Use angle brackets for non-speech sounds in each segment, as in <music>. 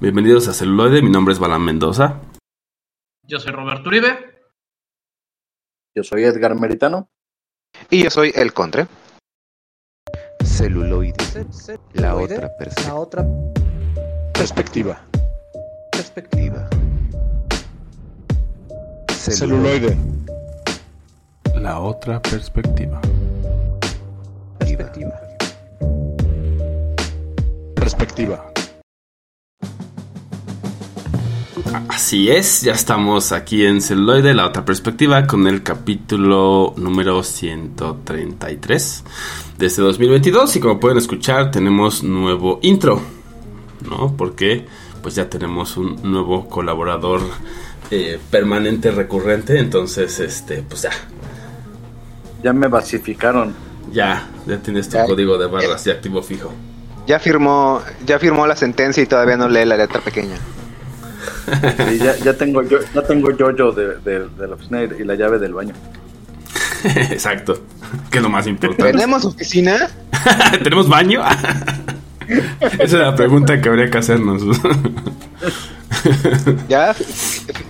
Bienvenidos a Celuloide, mi nombre es Balán Mendoza. Yo soy Roberto Uribe. Yo soy Edgar Meritano. Y yo soy El Contre. Celuloide. La otra perspectiva. La otra Perspectiva. perspectiva. Celuloide. La otra perspectiva. Perspectiva. Perspectiva. Así es, ya estamos aquí en Celuloide, la otra perspectiva, con el capítulo número 133 de este 2022. Y como pueden escuchar, tenemos nuevo intro, ¿no? Porque pues ya tenemos un nuevo colaborador eh, permanente, recurrente. Entonces, este, pues ya, Ya me basificaron. ya, ya tienes tu Ya. código de barras de activo fijo. Ya firmó, ya firmó la sentencia y todavía no lee la letra pequeña. Y ya, ya tengo yo, ya tengo yo de, de, de la oficina y la llave del baño. <laughs> Exacto, que es lo más importante. ¿Tenemos oficina? <laughs> ¿Tenemos baño? <laughs> Esa es la pregunta que habría que hacernos. Ya, fi-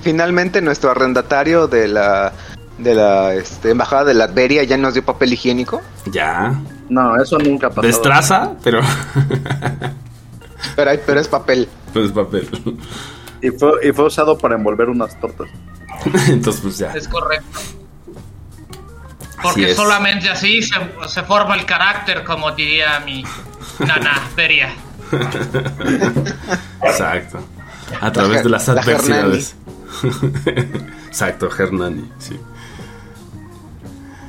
finalmente nuestro arrendatario de la de la este, embajada de Latveria ya nos dio papel higiénico. ya. No, eso nunca pasado. Destraza, pero. Pero, hay- pero es papel. pues papel. Y fue, y fue usado para envolver unas tortas. <laughs> Entonces, pues ya. Es correcto. Porque solamente así se, se forma el carácter, como diría mi nana Feria. <laughs> Exacto. A través de las La adversidades. <laughs> Exacto, Hernani, sí.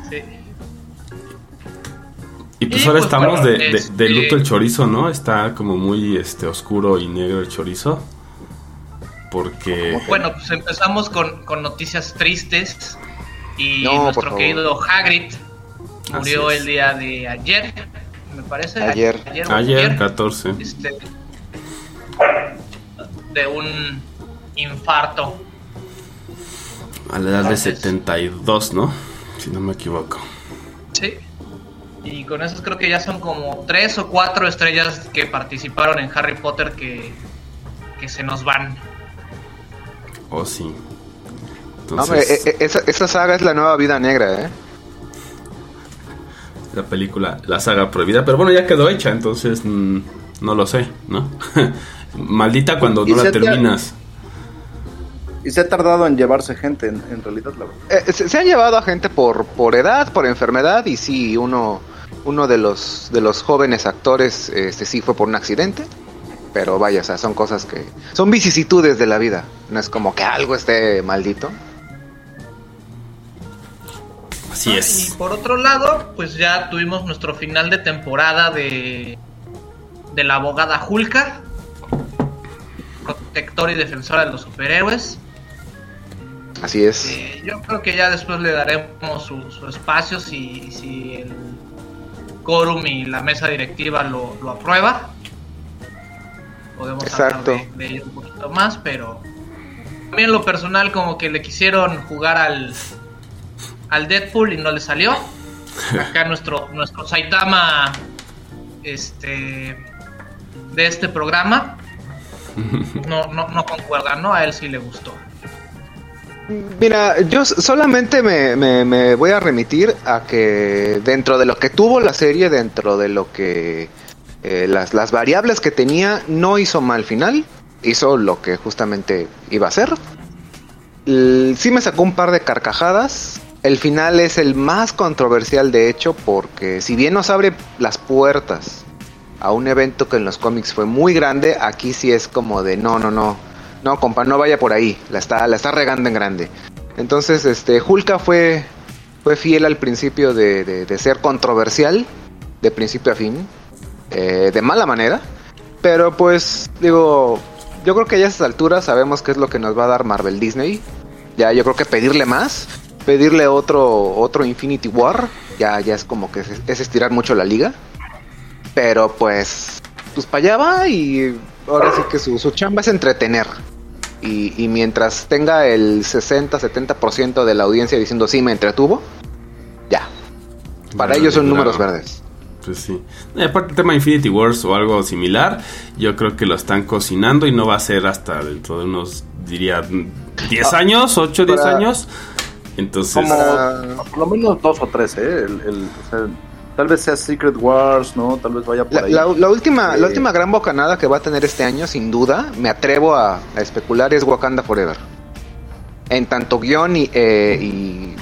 Sí. Y pues Y, ahora pues, estamos bueno, de, de- este- de luto el chorizo, ¿no? Está como muy este oscuro y negro el chorizo. Porque. Bueno, pues empezamos con, con noticias tristes. Y No, nuestro querido Hagrid murió el día de ayer, me parece. Ayer. o Ayer, 14. este, de un infarto. A la edad de Entonces- 72, ¿no? Si no me equivoco. Sí. Y con esos creo que ya son como tres o cuatro estrellas que participaron en Harry Potter que, que se nos van. Oh, sí. Hombre, e- e- esa, esa saga es la nueva vida negra, ¿eh? la película, la saga prohibida. Pero bueno, ya quedó hecha, entonces mm, no lo sé, ¿no? <laughs> Maldita cuando no la terminas. Y se ha tardado en llevarse gente, en, en realidad, la verdad. Eh, se, se han llevado a gente por, por edad, por enfermedad y sí, uno, uno de los de los jóvenes actores este sí fue por un accidente. Pero vaya, o sea, son cosas que son vicisitudes de la vida. No es como que algo esté maldito. Así Y es. por otro lado, pues ya tuvimos nuestro final de temporada de, de la abogada Hulka, protectora y defensora de los superhéroes. Así es. Eh, yo creo que ya después le daremos su, su espacio si, si el quórum y la mesa directiva lo, lo aprueba. Podemos Exacto. hablar de, de ello un poquito más, pero también lo personal como que le quisieron jugar al, al Deadpool y no le salió. <laughs> Acá nuestro, nuestro Saitama este de este programa <laughs> no, no, no concuerda, ¿no? A él sí le gustó. Mira, yo solamente me, me- me voy a remitir a que dentro de lo que tuvo la serie, dentro de lo que eh, las, las variables que tenía, no hizo mal final, hizo lo que justamente iba a hacer. L- sí me sacó un par de carcajadas. El final es el más controversial de hecho porque si bien nos abre las puertas a un evento que en los cómics fue muy grande, aquí sí es como de no, no, no, no, compa, no vaya por ahí, la está, la está regando en grande. Entonces, este, Hulka fue, fue fiel al principio de- de ser controversial, de principio a fin, eh, de mala manera, pero pues, digo, yo creo que ya a esas alturas sabemos qué es lo que nos va a dar Marvel Disney. Ya yo creo que pedirle más, pedirle otro, otro Infinity War, ya, ya es como que es, es estirar mucho la liga. Pero pues, pues para allá va y ahora sí que su, su chamba es entretener. Y, y mientras tenga el 60-70% de la audiencia diciendo sí me entretuvo, ya. Para ellos son números verdes. Pues sí. Y aparte el tema Infinity Wars o algo similar, yo creo que lo están cocinando y no va a ser hasta dentro de unos, diría, 10 Ah, años, 8 o 10 para- años. Entonces, Como por lo menos dos o tres, ¿eh? El, el- o sea, tal vez sea Secret Wars, ¿no? Tal vez vaya por La, ahí. la- la última, Eh, la última gran bocanada que va a tener este año, sin duda, me atrevo a, a especular, es Wakanda Forever. En tanto guion y, eh, y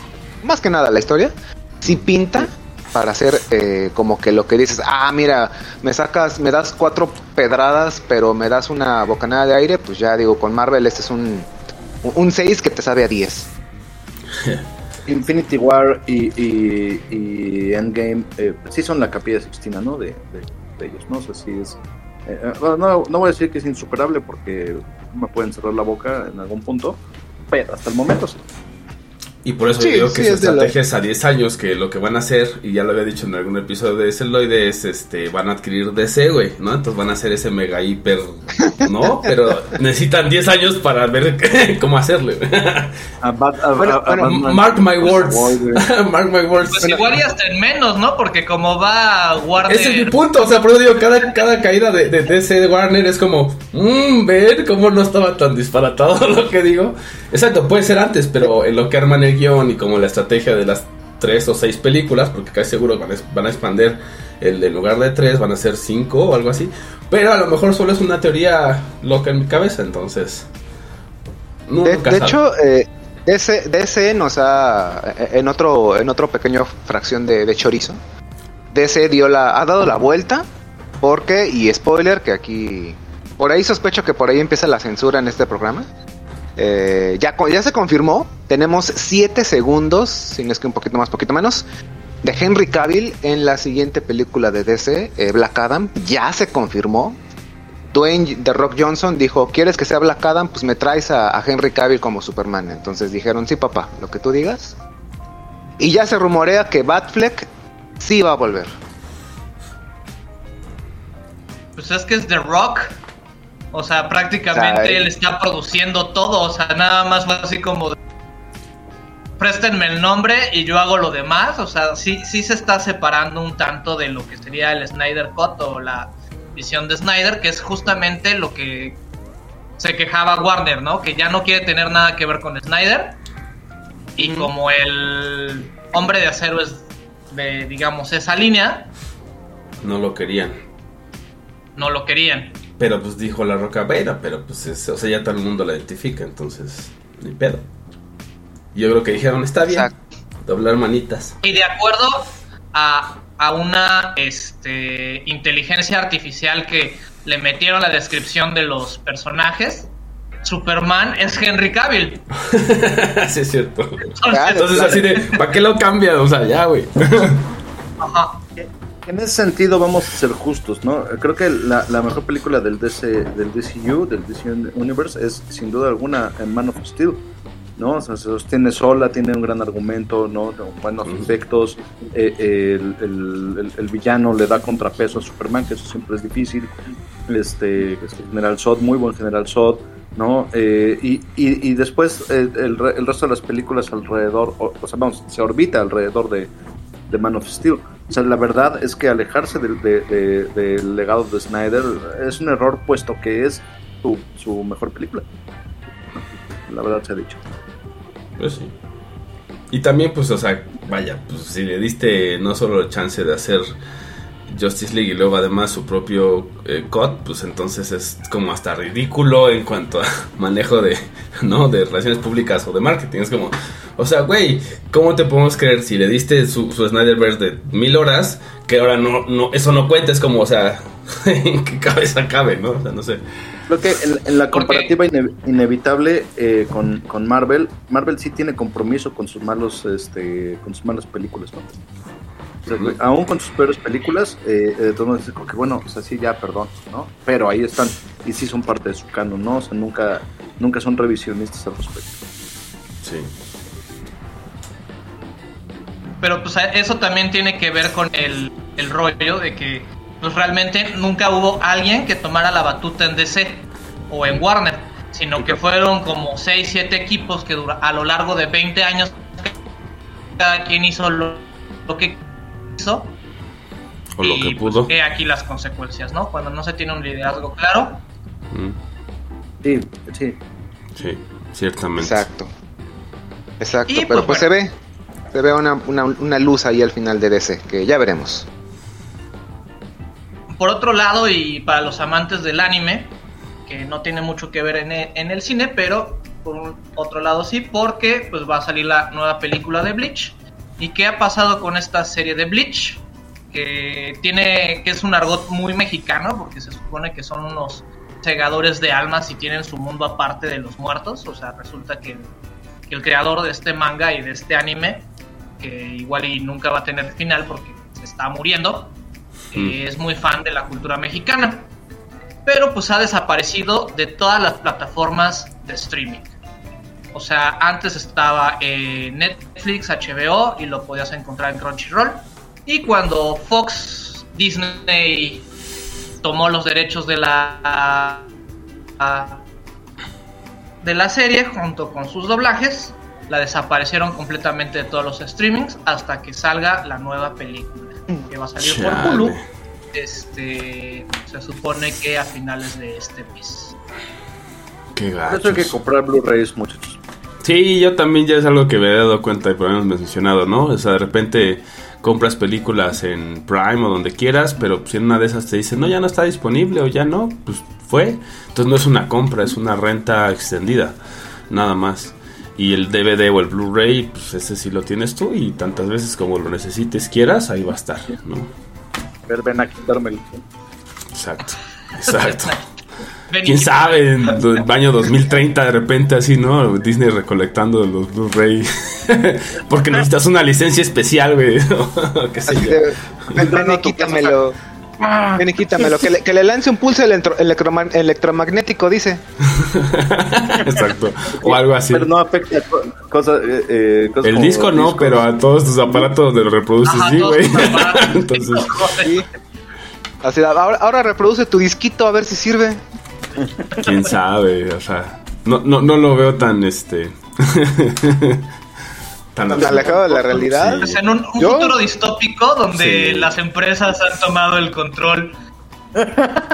más que nada la historia, sí pinta para hacer eh, como que lo que dices, ah, mira, me sacas, me das cuatro pedradas, pero me das una bocanada de aire, pues ya digo, con Marvel este es un, un 6 que te sabe a 10. <laughs> Infinity War y, y, y Endgame eh, sí son la capilla sixtina, ¿no? De, de, de ellos, ¿no? O sea, sí es... eh, eh, no, no voy a decir que es insuperable porque me pueden cerrar la boca en algún punto, pero hasta el momento sí. Y por eso Sí, yo digo que sí, su es de la- estrategia es a 10 años, que lo que van a hacer, y ya lo había dicho en algún episodio de Celoide, es este, van a adquirir DC, güey, ¿no? Entonces van a hacer ese mega hiper, ¿no? Pero <laughs> necesitan 10 años para ver <laughs> cómo hacerle. A Bat- a- Bueno, a- a bueno, Batman- Mark my words. <laughs> Mark my words. Pues igual y hasta en menos, ¿no? Porque como va Warner... Ese es mi punto, o sea, por eso digo, cada, cada caída de, de DC de Warner es como, mmm, ver cómo no estaba tan disparatado lo que digo. Exacto, puede ser antes, pero en lo que arman el guion y como la estrategia de las tres o seis películas, porque casi seguro van a, van a expander el en lugar de tres, van a ser cinco o algo así. Pero a lo mejor solo es una teoría loca en mi cabeza, entonces. no, De, de hecho, eh, DC, DC nos ha, en otro, en otro pequeño fracción de, de chorizo, DC dio la, ha dado la vuelta porque, y spoiler, que aquí, por ahí sospecho que por ahí empieza la censura en este programa. Eh, ya, ya se confirmó, tenemos 7 segundos, si no es que un poquito más, poquito menos, de Henry Cavill en la siguiente película de DC, eh, Black Adam, ya se confirmó. Dwayne The Rock Johnson dijo, ¿quieres que sea Black Adam? Pues me traes a, a Henry Cavill como Superman. Entonces dijeron, sí papá, lo que tú digas. Y ya se rumorea que Batfleck sí va a volver. Pues es que es The Rock. O sea, prácticamente Ay. él está produciendo todo. O sea, nada más fue así como de, Préstenme el nombre y yo hago lo demás. O sea, sí, sí se está separando un tanto de lo que sería el Snyder Cut o la visión de Snyder, que es justamente lo que se quejaba Warner, ¿no? Que ya no quiere tener nada que ver con Snyder. Y como el hombre de acero es de, digamos, esa línea, No lo querían. no lo querían. Pero pues dijo la roca, bueno, pero pues es- o sea, ya todo el mundo la identifica, entonces, ni pedo. Yo creo que dijeron, está bien, Exacto. doblar manitas. Y de acuerdo a, a una este, inteligencia artificial que le metieron la descripción de los personajes, Superman es Henry Cavill. <laughs> sí, es cierto. Entonces, Entonces así de, ¿para qué lo cambian? O sea, ya, güey. ajá. En ese sentido vamos a ser justos, ¿no? Creo que la, la mejor película del DC, del DCU, del DC Universe, es sin duda alguna Man of Steel, ¿no? O sea, se sostiene sola, tiene un gran argumento, ¿no? Buenos efectos, eh, el, el- el- el villano le da contrapeso a Superman, que eso siempre es difícil, este, General Zod, muy buen General Zod, ¿no? Eh, y, y, y después eh, el, re- el resto de las películas alrededor, o, o sea, vamos, se orbita alrededor de, de Man of Steel. O sea, la verdad es que alejarse del, de- de- del legado de Snyder es un error, puesto que es su, su mejor película. La verdad se ha dicho. Pues sí. Y también, pues, o sea, vaya, pues si le diste no solo el chance de hacer Justice League y luego además su propio eh, cut, pues entonces es como hasta ridículo en cuanto a <laughs> manejo de, <laughs> ¿no? De relaciones públicas o de marketing. Es como, o sea, güey, ¿cómo te podemos creer si le diste su, su Snyderverse de mil horas que ahora no, no, eso no cuenta? Es como, o sea, <laughs> ¿en qué cabeza cabe, no? O sea, no sé. Creo que en, en la comparativa ine- inevitable eh, con, con Marvel, Marvel sí tiene compromiso con sus malos, este, con sus malas películas, ¿no? Aún con sus peores películas, eh, eh, de todos modos, que bueno, o sea, sí, ya, perdón, ¿no? Pero ahí están, y sí son parte de su canon, ¿no? O sea, nunca, nunca son revisionistas al respecto. Sí. Pero pues eso también tiene que ver con el, el rollo de que pues realmente nunca hubo alguien que tomara la batuta en DC o en Warner, sino que fueron como 6, 7 equipos que dura, a lo largo de 20 años cada quien hizo lo, lo que hizo O lo y, que pudo. Pues, he aquí las consecuencias, ¿no? Cuando no se tiene un liderazgo claro. Mm, Sí, sí. sí, ciertamente. Exacto. Exacto, Y, pero pues, pues se ve. Se ve una, una, una luz ahí al final de DC, que ya veremos. Por otro lado, y para los amantes del anime, que no tiene mucho que ver en e- en el, cine, pero por un- otro lado sí, porque pues va a salir la nueva película de Bleach. ¿Y qué ha pasado con esta serie de Bleach? Que tiene, que es un argot muy mexicano, porque se supone que son unos segadores de almas y tienen su mundo aparte de los muertos. O sea, resulta que, que el creador de este manga y de este anime, que igual y nunca va a tener final porque se está muriendo, eh, es muy fan de la cultura mexicana. Pero pues ha desaparecido de todas las plataformas de streaming. O sea, antes estaba en Netflix, HBO y lo podías encontrar en Crunchyroll. Y cuando Fox Disney tomó los derechos de la de la serie junto con sus doblajes, la desaparecieron completamente de todos los streamings hasta que salga la nueva película que va a salir por. Hulu. Este se supone que a finales de este mes. Qué hay que comprar Blu-rays, muchachos. Sí, yo también ya es algo que me he dado cuenta y por lo menos mencionado, ¿no? O sea, de repente compras películas en Prime o donde quieras, pero si en una de esas te dicen, no, ya no está disponible o ya no, pues fue. Entonces no es una compra, es una renta extendida, nada más. Y el DVD o el Blu-ray, pues ese sí lo tienes tú y tantas veces como lo necesites, quieras, ahí va a estar, ¿no? Ver, ven a quitármelo. Exacto, exacto. <laughs> ¿Quién sabe? En el año 2030 de repente así, ¿no? Disney recolectando los Blu-ray. <laughs> Porque necesitas una licencia especial, güey. <laughs> ¿Qué sé yo? ven, ven y quítamelo. Ven y quítamelo. Que le, que le lance un pulso electro- electroma- electromagnético, dice. <laughs> Exacto. O algo así. Pero no afecta a co- cosas. eh, eh, cosas El como disco no, discos. pero a todos tus aparatos donde lo reproduces, Ajá, sí, güey. Entonces, Sí. Así, ahora, ahora reproduce tu disquito a ver si sirve. Quién sabe, o sea, no, no, no lo veo tan, este... <laughs> tan alejado de la realidad. Pues en un, futuro distópico donde Sí. las empresas han tomado el control.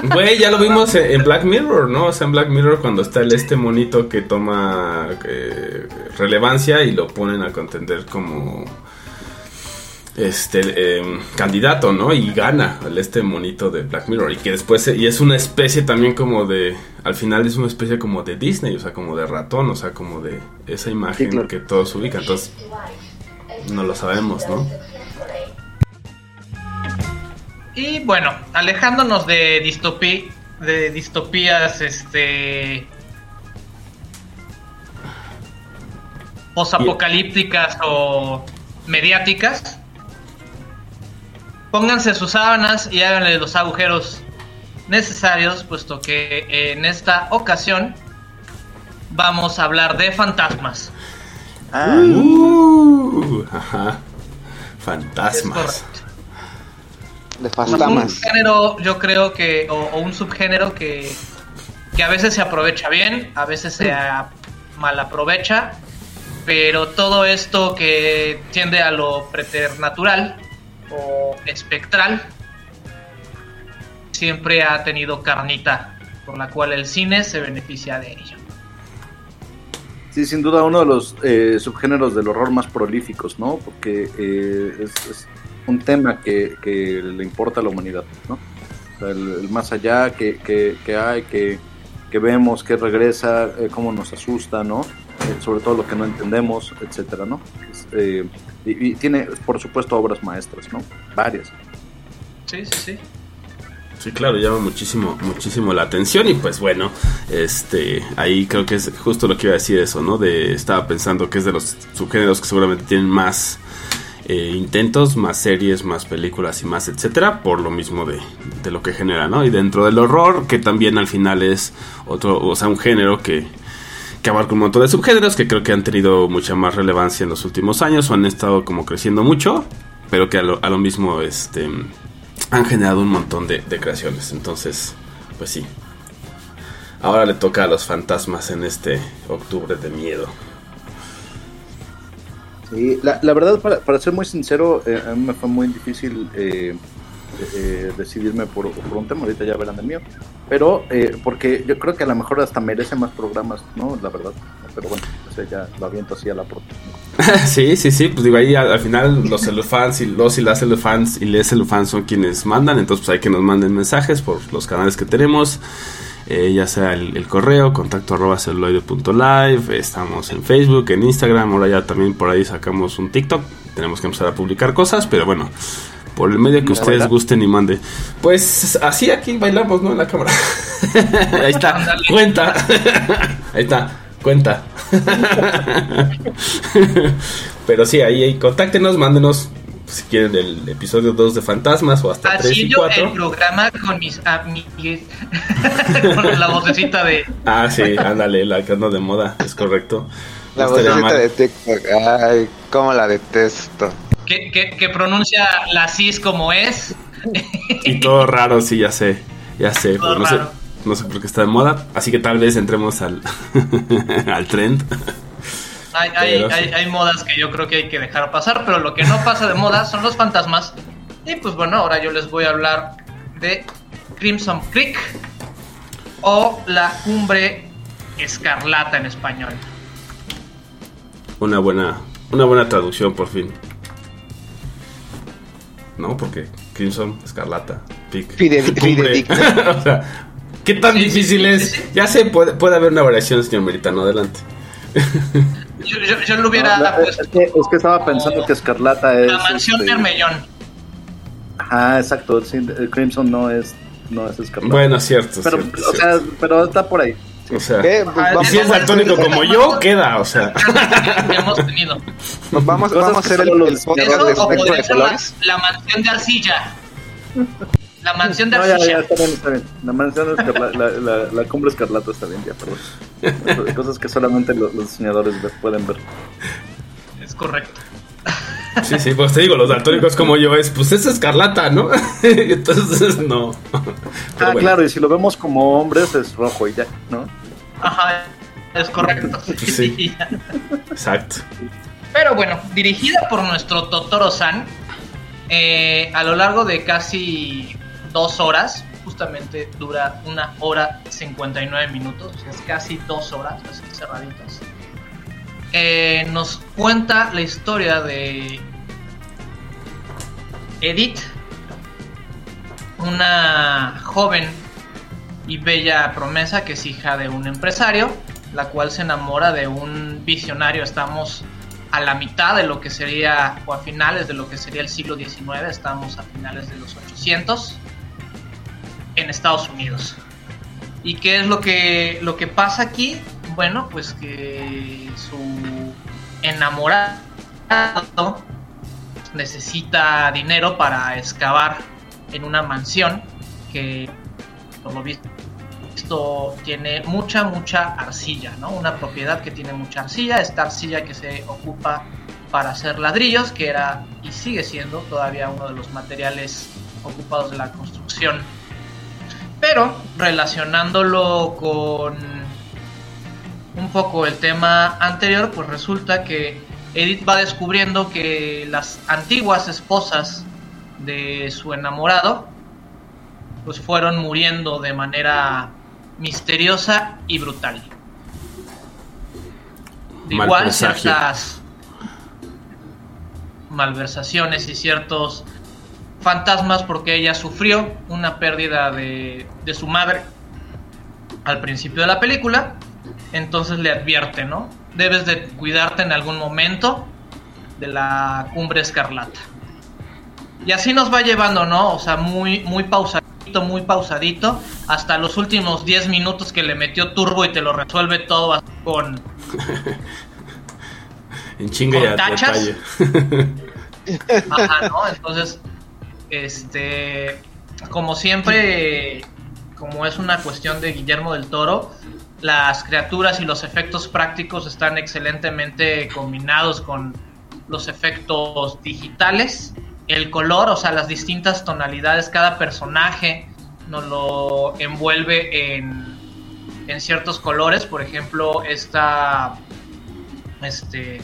Güey, ya lo vimos en en Black Mirror, ¿no? O sea, en Black Mirror cuando está el este monito que toma eh, relevancia y lo ponen a contender como este eh, candidato, ¿no? Y gana este monito de Black Mirror y que después y es una especie también como de al final es una especie como de Disney, o sea, como de ratón, o sea, como de esa imagen Sí, claro. que todos ubican, entonces no lo sabemos, ¿no? Y bueno, alejándonos de distopí, de distopías, este posapocalípticas o mediáticas. Pónganse sus sábanas y háganle los agujeros necesarios, puesto que en esta ocasión vamos a hablar de fantasmas. Ah, Uh, ajá. Es Fantasmas. correcto. De un fantasmas. género, yo creo que, o, o un subgénero que, que a veces se aprovecha bien, a veces se a- mal aprovecha, pero todo esto que tiende a lo preternatural o espectral siempre ha tenido carnita, por la cual el cine se beneficia de ello. Sí, sin duda uno de los eh, subgéneros del horror más prolíficos, ¿no? Porque eh, es, un tema que, le importa a la humanidad, ¿no? El, más allá que, que, que hay, que, que vemos, que regresa, eh, cómo nos asusta, ¿no? Eh, sobre todo lo que no entendemos, etcétera, ¿no? Eh, y, y tiene, por supuesto, obras maestras, ¿no? Varias. Sí, sí, sí. Sí, claro, llama muchísimo, muchísimo la atención y pues bueno, este, ahí creo que es justo lo que iba a decir eso, ¿no? De, estaba pensando que es de los subgéneros que seguramente tienen más eh, intentos, más series, más películas y más etcétera, por lo mismo de, de lo que genera, ¿no? Y dentro del horror, que también al final es otro, o sea, un género que, que abarca un montón de subgéneros que creo que han tenido mucha más relevancia en los últimos años o han estado como creciendo mucho, pero que a lo, mismo, este han generado un montón de, creaciones. Entonces, pues sí. Ahora le toca a los fantasmas en este octubre de miedo. Sí, la, la verdad, para, para ser muy sincero, eh, a mí me fue muy difícil eh, eh, decidirme por, un tema, ahorita ya verán el mío. Pero, eh, porque yo creo que a lo mejor hasta merece más programas, ¿no? La verdad. Pero bueno, ya lo aviento así a la pro. <laughs> sí, sí, sí, pues digo ahí al, al final los celufans y los y las celufans y les celufans son quienes mandan, entonces pues hay que nos manden mensajes por los canales que tenemos, eh, ya sea el, el correo, contacto arroba celuloide.live, estamos en Facebook, en Instagram, ahora ya también por ahí sacamos un TikTok, tenemos que empezar a publicar cosas, pero bueno, por el medio que ¿A ustedes gusten y mande. Pues así aquí bailamos, ¿no? En la cámara. <laughs> <laughs> ahí está, cuenta. ahí está, cuenta. Pero sí, ahí, ahí contáctenos, mándenos si quieren el episodio 2 de Fantasmas o hasta 3 Así y yo el 4. programa con mis amigues. <laughs> con la vocecita de. Ah, sí, ándale, la que anda de moda, es correcto. La mal. de TikTok. Ay, cómo la detesto. Que, que, que pronuncia la cis como es. Y todo <laughs> raro, sí, ya sé, ya sé, Todo pero no sé, no sé por qué está de moda, así que tal vez entremos al, <laughs> al trend. Hay, hay, hay, hay modas que yo creo que hay que dejar pasar, pero lo que no pasa de moda son los fantasmas. Y pues bueno, ahora yo les voy a hablar de Crimson Creek o la cumbre escarlata en español. Una buena, una buena traducción por fin. ¿No? Porque Crimson, Escarlata, Pic. Fide- <laughs> fidedigno. <laughs> o sea, ¿qué tan Sí, difícil sí, es? sí, sí. Ya sé, puede, puede haber una variación, señor Meritano, adelante. <laughs> Yo, yo, yo lo hubiera No, puesto es, que, es que estaba pensando que Escarlata es. la mansión este, Mermellón. Ajá, exacto. sí, el Crimson no es, no es Escarlata. Bueno, cierto. pero, cierto, o sea, cierto. pero está por ahí. O sea, ¿Qué? Pues Ah, y vamos, si es daltónico como yo, queda, o sea. <laughs> que hemos tenido. vamos, Cosas vamos a hacer el, podcast de espectro de la, mansión de arcilla. La mansión de No, ya, arcilla. ya, está bien, está bien. La mansión escarlata, la, la, la cumbre escarlata está bien, ya, perdón. Cosas que solamente los, los diseñadores pueden ver. Es correcto. Sí, sí, pues te digo, los daltónicos como yo es, pues es escarlata, ¿no? <laughs> Entonces, no. <laughs> Pero ah, bueno. claro, y si lo vemos como hombres es rojo y ya, ¿no? Ajá, es correcto. <laughs> Sí. Exacto. Pero bueno, dirigida por nuestro Totoro-san, eh, a lo largo de casi dos horas, justamente dura una hora 59 minutos, es casi dos horas, así cerraditas. eh, nos cuenta la historia de Edith, una joven y bella promesa que es hija de un empresario, la cual se enamora de un visionario. Estamos a la mitad de lo que sería, o a finales de lo que sería el siglo XIX, estamos a finales de los 800 en Estados Unidos. ¿Y qué es lo que, lo que pasa aquí? Bueno, pues que su enamorado necesita dinero para excavar en una mansión que por lo visto tiene mucha mucha arcilla, ¿no? Una propiedad que tiene mucha arcilla, esta arcilla que se ocupa para hacer ladrillos, que era y sigue siendo todavía uno de los materiales ocupados de la construcción. Pero relacionándolo con un poco el tema anterior, pues resulta que Edith va descubriendo que las antiguas esposas de su enamorado pues fueron muriendo de manera misteriosa y brutal. De Mal igual presagio. ciertas malversaciones y ciertos fantasmas porque ella sufrió una pérdida de, de su madre al principio de la película. Entonces le advierte, ¿no? Debes de cuidarte en algún momento de la cumbre escarlata. Y así nos va llevando, ¿no? O sea, muy, muy muy pausadito, hasta los últimos 10 minutos que le metió turbo y te lo resuelve todo así con... <laughs> En chinga ¿Con tachas? <laughs> Ajá, ¿no? <laughs> Entonces, este, como siempre, como es una cuestión de Guillermo del Toro, las criaturas y los efectos prácticos están excelentemente combinados con los efectos digitales. El color, o sea, las distintas tonalidades, cada personaje nos lo envuelve en, en ciertos colores. Por ejemplo, esta este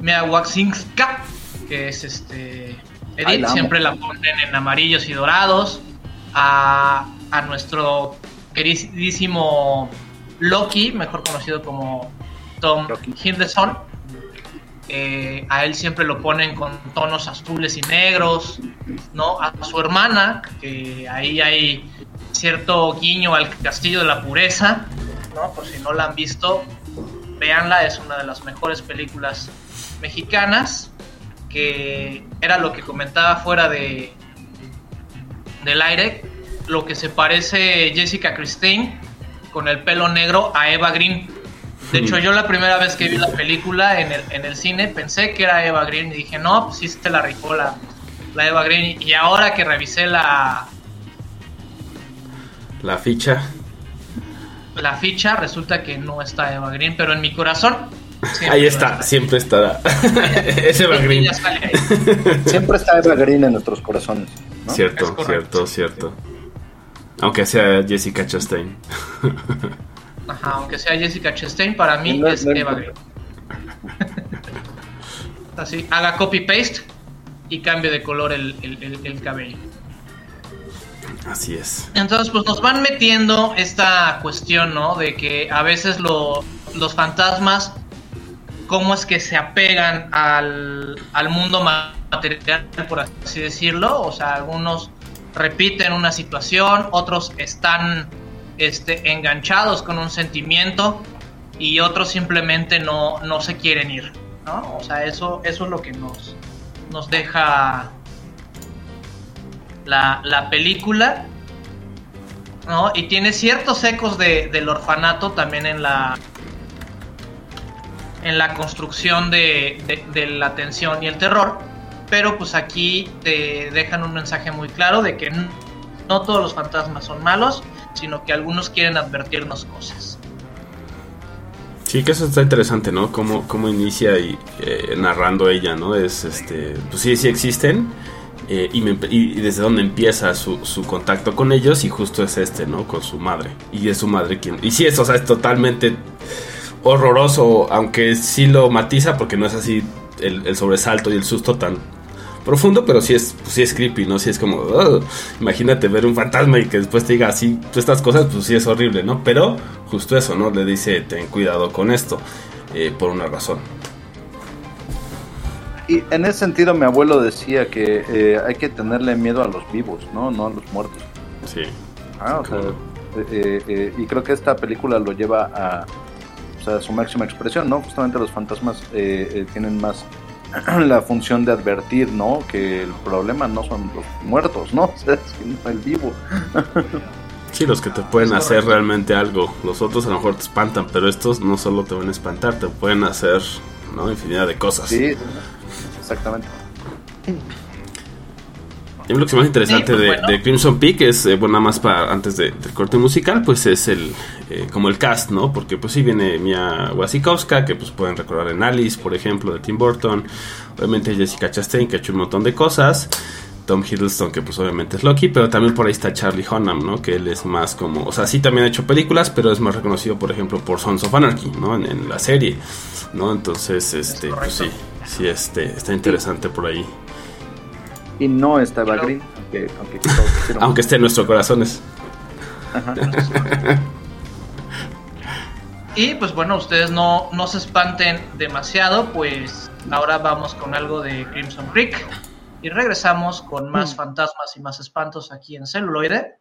Mia Waxinska, que es este Ay, Edith la siempre la ponen en amarillos y dorados. A, a nuestro queridísimo Loki, mejor conocido como Tom Loki. Hiddleston. Eh, a él siempre lo ponen con tonos azules y negros, ¿no? A su hermana, que ahí hay cierto guiño al Castillo de la Pureza, ¿no? Por si no la han visto, véanla, es una de las mejores películas mexicanas, que era lo que comentaba fuera de del aire, lo que se parece Jessica Christine con el pelo negro a Eva Green. De hecho, yo la primera vez que vi la película en el, en el cine pensé que era Eva Green y dije, no, pues sí se la rifó la, la Eva Green. Y ahora que revisé la, La ficha. la ficha, resulta que no está Eva Green, pero en mi corazón. siempre Ahí está, estar. siempre estará. <laughs> Ese va green. Siempre está Eva Green en nuestros corazones. ¿no? Es Cierto, correcto. cierto, cierto. Aunque sea Jessica Chastain. <laughs> Ajá, aunque sea Jessica Chastain, para mí No, es no Eva. Green. Así, haga copy paste y cambie de color el, el- el- el cabello. Así es. Entonces, pues nos van metiendo esta cuestión, ¿no? De que a veces lo- los fantasmas, cómo es que se apegan al, al mundo ma- material, por así decirlo. O sea, algunos repiten una situación, otros están este, enganchados con un sentimiento y otros simplemente no, no se quieren ir, ¿no? O sea, eso, eso es lo que nos, nos deja la, la película. ¿no? Y tiene ciertos ecos de, del orfanato también en la en la construcción de, de- de la tensión y el terror. Pero pues aquí te dejan un mensaje muy claro de que no todos los fantasmas son malos, sino que algunos quieren advertirnos cosas. Sí, que eso está interesante, ¿no? Cómo, cómo inicia y, eh, narrando ella, ¿no? Es, este, pues sí, sí existen. eh, y, me- desde dónde empieza su, contacto con ellos y justo es este, ¿no? Con su madre. Y es su madre quien... Y sí, es, o sea, es totalmente horroroso, aunque sí lo matiza porque no es así el sobresalto y el susto tan profundo, pero sí es, pues sí es creepy, ¿no? Sí es como, imagínate ver un fantasma y que después te diga así, todas estas cosas, pues sí es horrible, ¿no? Pero justo eso, ¿no? Le dice, ten cuidado con esto, eh, por una razón. Y en ese sentido mi abuelo decía que eh, hay que tenerle miedo a los vivos, ¿no? No a los muertos. Sí. Ah, o sea, Claro. eh, y creo que esta película lo lleva a, o sea, a su máxima expresión, ¿no? Justamente los fantasmas tienen más <clears throat> la función de advertir, ¿no? Que el problema no son los muertos, ¿no? <laughs> O sea, sino el vivo. <laughs> Sí, los que te pueden hacer realmente algo. Los otros a lo mejor te espantan, pero estos no solo te van a espantar, te pueden hacer, ¿no? Infinidad de cosas. Sí, exactamente. Y lo que es más interesante Sí, pues de, bueno. de Crimson Peak es, eh, bueno, nada más para antes de- del corte musical, pues es el eh, como el cast, ¿no? Porque pues sí viene Mia Wasikowska, que pues pueden recordar en Alice, por ejemplo, de Tim Burton. Obviamente Jessica Chastain, que ha hecho un montón de cosas. Tom Hiddleston, que pues obviamente es Loki, pero también por ahí está Charlie Hunnam, ¿no? Que él es más como, o sea, sí también ha hecho películas, pero es más reconocido, por ejemplo, por Sons of Anarchy, ¿no? En, en la serie, ¿no? Entonces, este, pues sí, sí, este, está interesante por ahí. Y no Pero- Green, aunque, <laughs> aunque esté en nuestros corazones. Y pues bueno, ustedes no, no se espanten demasiado, pues ahora vamos con algo de Crimson Creek y regresamos con más fantasmas y más espantos aquí en celuloide.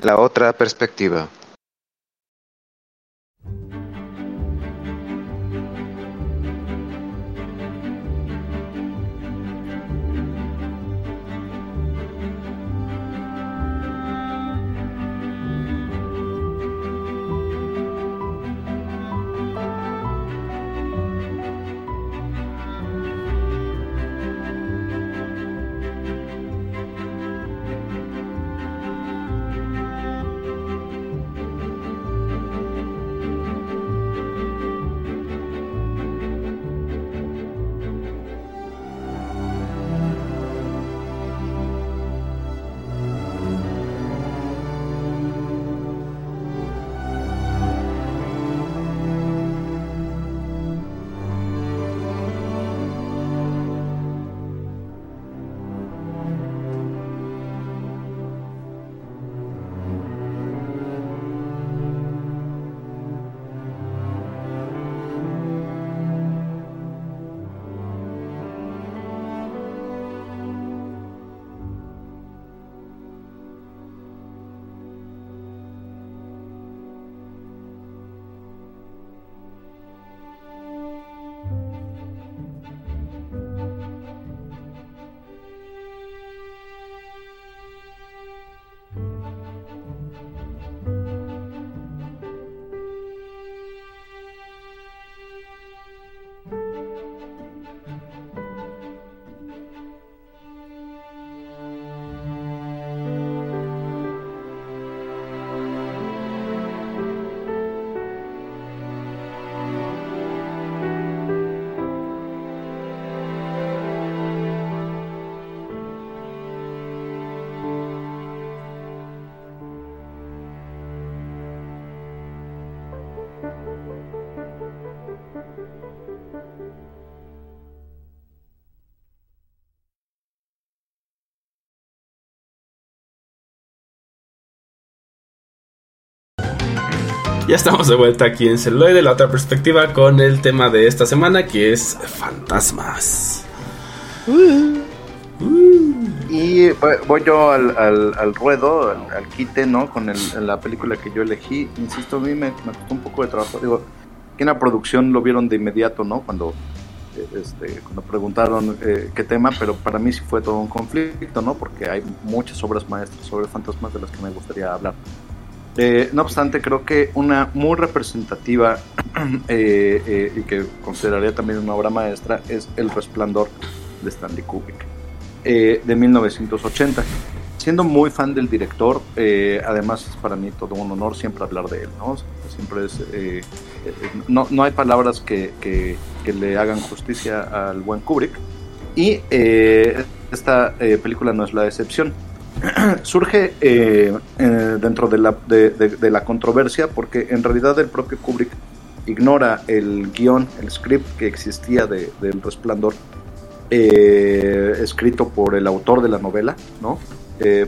La otra perspectiva. Ya estamos de vuelta aquí en Celuloide, la otra perspectiva, con el tema de esta semana que es fantasmas. Y voy- voy yo al, al- al ruedo, al, al quite, ¿no? Con el- la película que yo elegí. Insisto, a mí me, me costó un poco de trabajo. Digo, que en la producción lo vieron de inmediato, ¿no? Cuando, eh, este, cuando preguntaron eh, qué tema, pero para mí sí fue todo un conflicto, ¿no? Porque hay muchas obras maestras sobre fantasmas de las que me gustaría hablar. Eh, no obstante, creo que una muy representativa <clears throat> eh, eh, y que consideraría también una obra maestra es El Resplandor de Stanley Kubrick de 1980. Siendo muy fan del director, además es para mí todo un honor siempre hablar de él, ¿no? Siempre no, no hay palabras que, que- le hagan justicia al buen Kubrick. Y esta película no es la excepción. <clears throat> Surge eh, eh, dentro de la, de, la controversia porque en realidad el propio Kubrick ignora el guion, el script que existía de, del Resplandor eh, escrito por el autor de la novela, ¿no?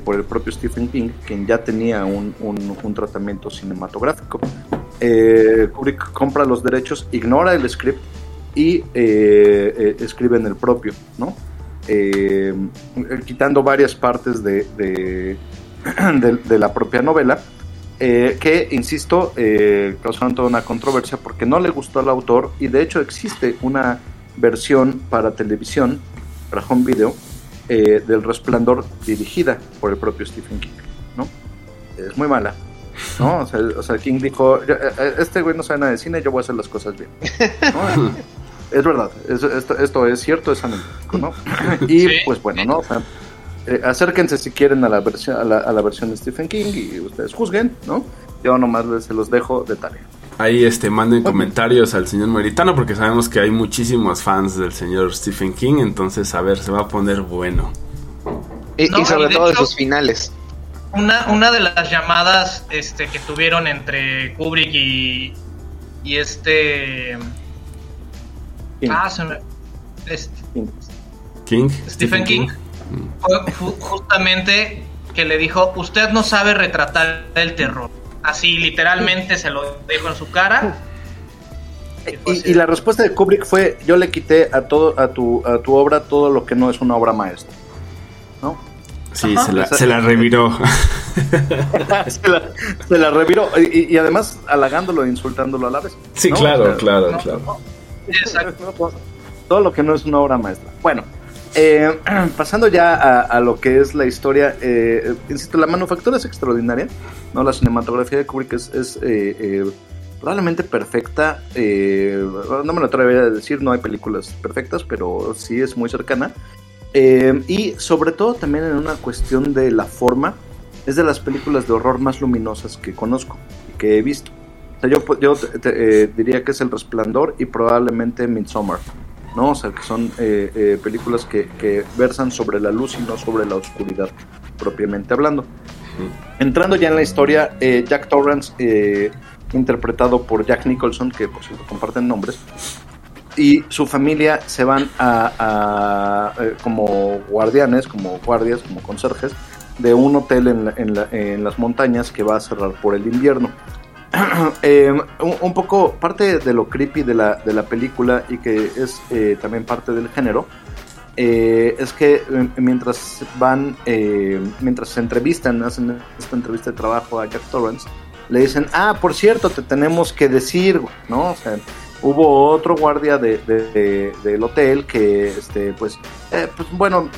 Por el propio Stephen King, quien ya tenía un, un- tratamiento cinematográfico. Kubrick compra los derechos, ignora el script y escribe en el propio, ¿no? Eh, quitando varias partes <clears throat> de, de, la propia novela, eh, que, insisto, eh, causaron toda una controversia porque no le gustó al autor y de hecho existe una versión para televisión, para home video, eh, del Resplandor dirigida por el propio Stephen King, ¿no? Es muy mala, ¿no? O sea, King dijo, "Yo- eh, eh, este güey no sabe nada de cine, yo voy a hacer las cosas bien. <laughs> es verdad, es- esto, esto es cierto, es anecdótico, ¿no? <laughs> y Sí. pues bueno, ¿no? O sea, eh, acérquense si quieren a la, versión, a, la, a la versión de Stephen King y ustedes juzguen, ¿no? Yo nomás les- se los dejo de tarea. Ahí este manden comentarios al señor Meritano porque sabemos que hay muchísimos fans del señor Stephen King, entonces a ver, se va a poner bueno. Y, No, y sobre y de todo de sus finales. Una, una de las llamadas este, que tuvieron entre Kubrick y, y este. King. Ah, se me. este, King. Stephen King. Fue fu- justamente que le dijo: Usted no sabe retratar el terror. Así, literalmente se lo dijo en su cara. Y la respuesta de Kubrick fue, yo le quité a todo a tu, a tu obra todo lo que no es una obra maestra. ¿No? Sí, Ajá. se la, se la reviró. <laughs> se, la, se la reviró. Y, y además halagándolo e insultándolo a la vez. Sí, ¿no? claro, O sea, claro, no, claro. no, Exacto. <laughs> todo lo que no es una obra maestra. Bueno, eh, <clears throat> pasando ya a, lo que es la historia, eh, insisto, la manufactura es extraordinaria, ¿no? La cinematografía de Kubrick es, eh, eh, probablemente perfecta. eh, no me lo atrevería a decir, no hay películas perfectas, pero sí es muy cercana. Y sobre todo también en una cuestión de la forma, es de las películas de horror más luminosas que conozco y que he visto. O sea, yo yo te- te, eh, diría que es El Resplandor y probablemente Midsommar. ¿no? O sea, que son eh, eh, películas que, que versan sobre la luz y no sobre la oscuridad, propiamente hablando. Entrando ya en la historia, eh, Jack Torrance, eh, interpretado por Jack Nicholson, que por cierto comparten nombres, y su familia se van a, a, como guardianes, como guardias, como conserjes, de un hotel en, la- en la- en las montañas que va a cerrar por el invierno. <clears throat> Eh, un, poco parte de lo creepy de la, de la película y que es eh, también parte del género eh, es que eh, mientras van mientras se entrevistan hacen esta entrevista de trabajo a Jack Torrance le dicen ah por cierto te tenemos que decir güey", no hubo otro guardia de, de- de- del hotel que este pues pues bueno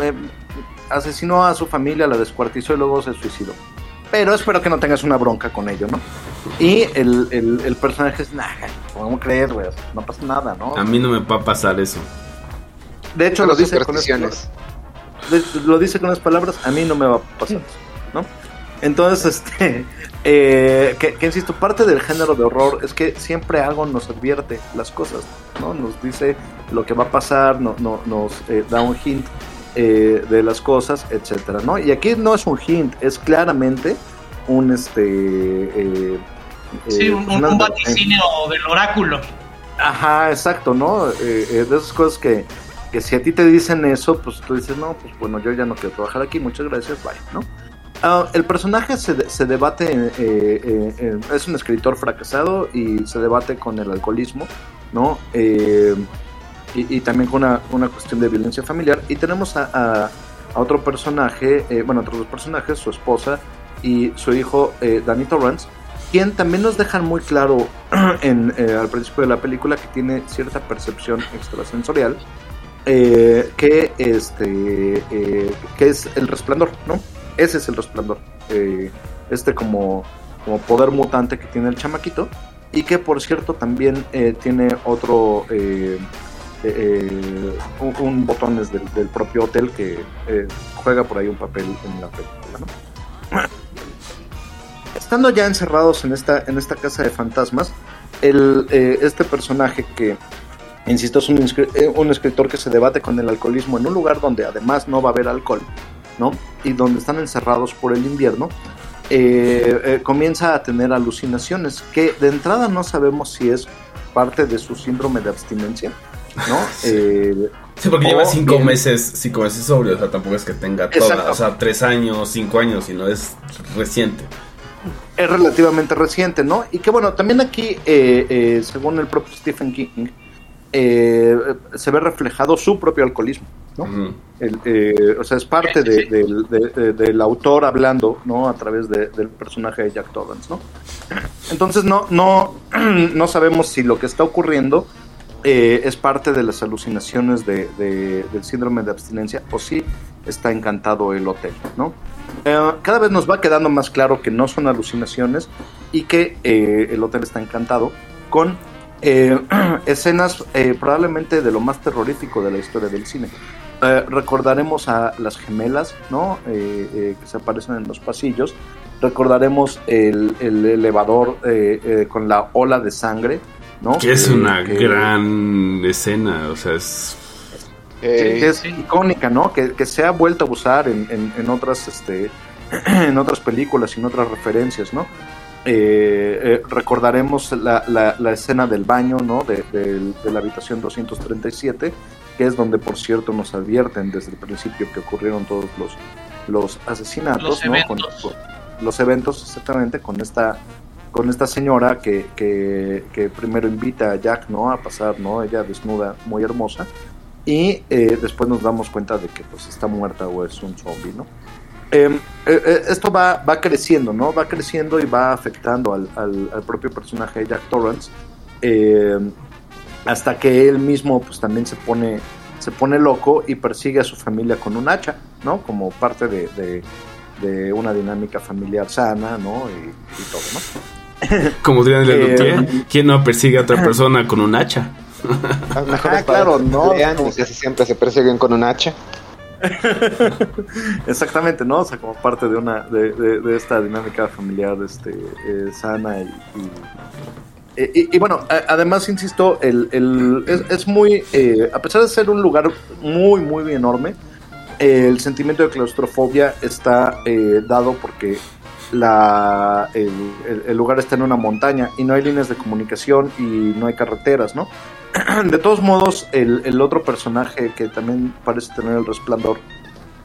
asesinó a su familia la descuartizó y luego se suicidó pero espero que no tengas una bronca con ello, ¿no? Y el, el, el personaje es, nah, ¿cómo crees, güey? No pasa nada, ¿no? A mí no me va a pasar eso. De hecho, lo dice, con de- lo dice con las palabras, a mí no me va a pasar eso, ¿no? Entonces, <laughs> este, eh, que, que insisto, parte del género de horror es que siempre algo nos advierte las cosas, ¿no? Nos dice lo que va a pasar, no, no, nos eh, da un hint eh, de las cosas, etcétera, ¿no? Y aquí no es un hint, es claramente un, este, eh, Sí, eh, un, un, una un vaticinio del oráculo. Ajá, exacto, ¿no? Eh, eh, de esas cosas que, que si a ti te dicen eso, pues tú dices, no, pues bueno, yo ya no quiero trabajar aquí, muchas gracias, bye, ¿no? Ah, el personaje se, de- se debate, eh, eh, eh, es un escritor fracasado y se debate con el alcoholismo, ¿no? Y, también con una, una cuestión de violencia familiar. Y tenemos a, otro personaje, eh, bueno, otros dos personajes, su esposa y su hijo eh, Danny Torrance, quien también nos dejan muy claro <clears throat> en, eh, al principio de la película que tiene cierta percepción extrasensorial. eh, que este eh, que es el resplandor, ¿no? Ese es el resplandor. este como, como poder mutante que tiene el chamaquito. Y que por cierto también tiene otro eh, eh, un, un del, propio hotel que eh, juega por ahí un papel en la película, ¿no? Estando ya encerrados en esta, en esta casa de fantasmas, este personaje que, insisto, es un, un escritor que se debate con el alcoholismo en un lugar donde además no va a haber alcohol, ¿no? Y donde están encerrados por el invierno, comienza a tener alucinaciones que de entrada no sabemos si es parte de su síndrome de abstinencia, ¿no? Eh, Sí, porque lleva cinco bien. meses, cinco meses sobrio, o sea, tampoco es que tenga toda, Exacto. o sea, tres años, cinco años, sino es reciente. es relativamente reciente, ¿no? Y que bueno, también aquí, eh, eh, según el propio Stephen King, eh, se ve reflejado su propio alcoholismo, ¿no? El, eh, o sea, es parte de- Sí. del, de- de- del autor hablando, ¿no? A través de- del personaje de Jack Torrance, ¿no? Entonces no, no, <clears throat> no sabemos si lo que está ocurriendo eh, es parte de las alucinaciones de, de- del síndrome de abstinencia o si está encantado el hotel, ¿no? Eh, cada vez nos va quedando más claro que no son alucinaciones y que eh, el hotel está encantado con <clears throat> escenas probablemente de lo más terrorífico de la historia del cine. Recordaremos a las gemelas, ¿no? Que se aparecen en los pasillos. Recordaremos el, el elevador con la ola de sangre, ¿no? Que es una que- gran escena, o sea, es... Eh, que es icónica, ¿no? Que, que se ha vuelto a usar en, en- en otras, este, <clears throat> en otras películas y en otras referencias, ¿no? Eh, eh, recordaremos la, la- la escena del baño, ¿no? De, del- de la habitación 237, que es donde, por cierto, nos advierten desde el principio que ocurrieron todos los, los asesinatos, Los ¿no? eventos. Con- con- los eventos, exactamente, con esta con esta señora que, primero invita a Jack no a pasar no ella desnuda muy hermosa. Y eh, después nos damos cuenta de que pues está muerta o es un zombie no Eh, eh, eh, esto va, va creciendo no va creciendo y va afectando al, al- propio personaje de Jack Torrance eh, hasta que él mismo pues también se pone se pone loco y persigue a su familia con un hacha no como parte de, de- de una dinámica familiar sana no y, y todo no <laughs> Como dirían en el Eh, ¿quién no persigue a otra persona con un hacha? las mejores Ah, <laughs> claro, no, casi siempre se persiguen con un hacha. <laughs> Exactamente, ¿no? O sea, como parte de una de, de- de esta dinámica familiar este, eh, sana y, y, y- y bueno, a- además, insisto, el, el- es, es muy, eh, a pesar de ser un lugar muy, muy enorme, eh, el sentimiento de claustrofobia está eh, dado porque la, el, el- el lugar está en una montaña y no hay líneas de comunicación y no hay carreteras, ¿no? <clears throat> De todos modos, el, el otro personaje que también parece tener el resplandor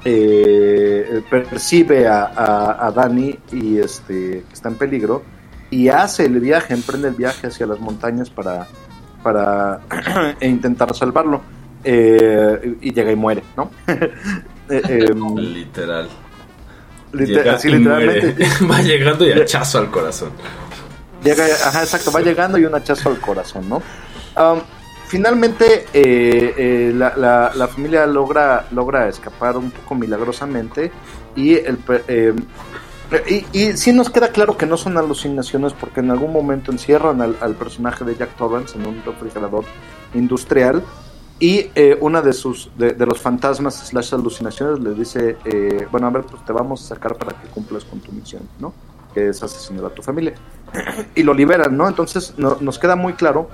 eh, percibe a, a, a Dani y este que está en peligro y hace el viaje, emprende el viaje hacia las montañas para, para <clears throat> e intentar salvarlo. Eh, y llega y muere, ¿no? <laughs> Eh, em, Literal. Llega así literalmente. <laughs> Va llegando y hachazo al corazón. Llega, ajá, exacto, va llegando y un hachazo al corazón, ¿no? Finalmente, eh, eh, la, la- la familia logra, logra escapar un poco milagrosamente y, el, eh, y, y sí nos queda claro que no son alucinaciones porque en algún momento encierran al, al personaje de Jack Torrance en un refrigerador industrial y eh, una de sus de, de los fantasmas slash alucinaciones le dice eh, bueno a ver pues te vamos a sacar para que cumplas con tu misión no que es asesinar a tu familia. Y lo liberan no entonces no- nos queda muy claro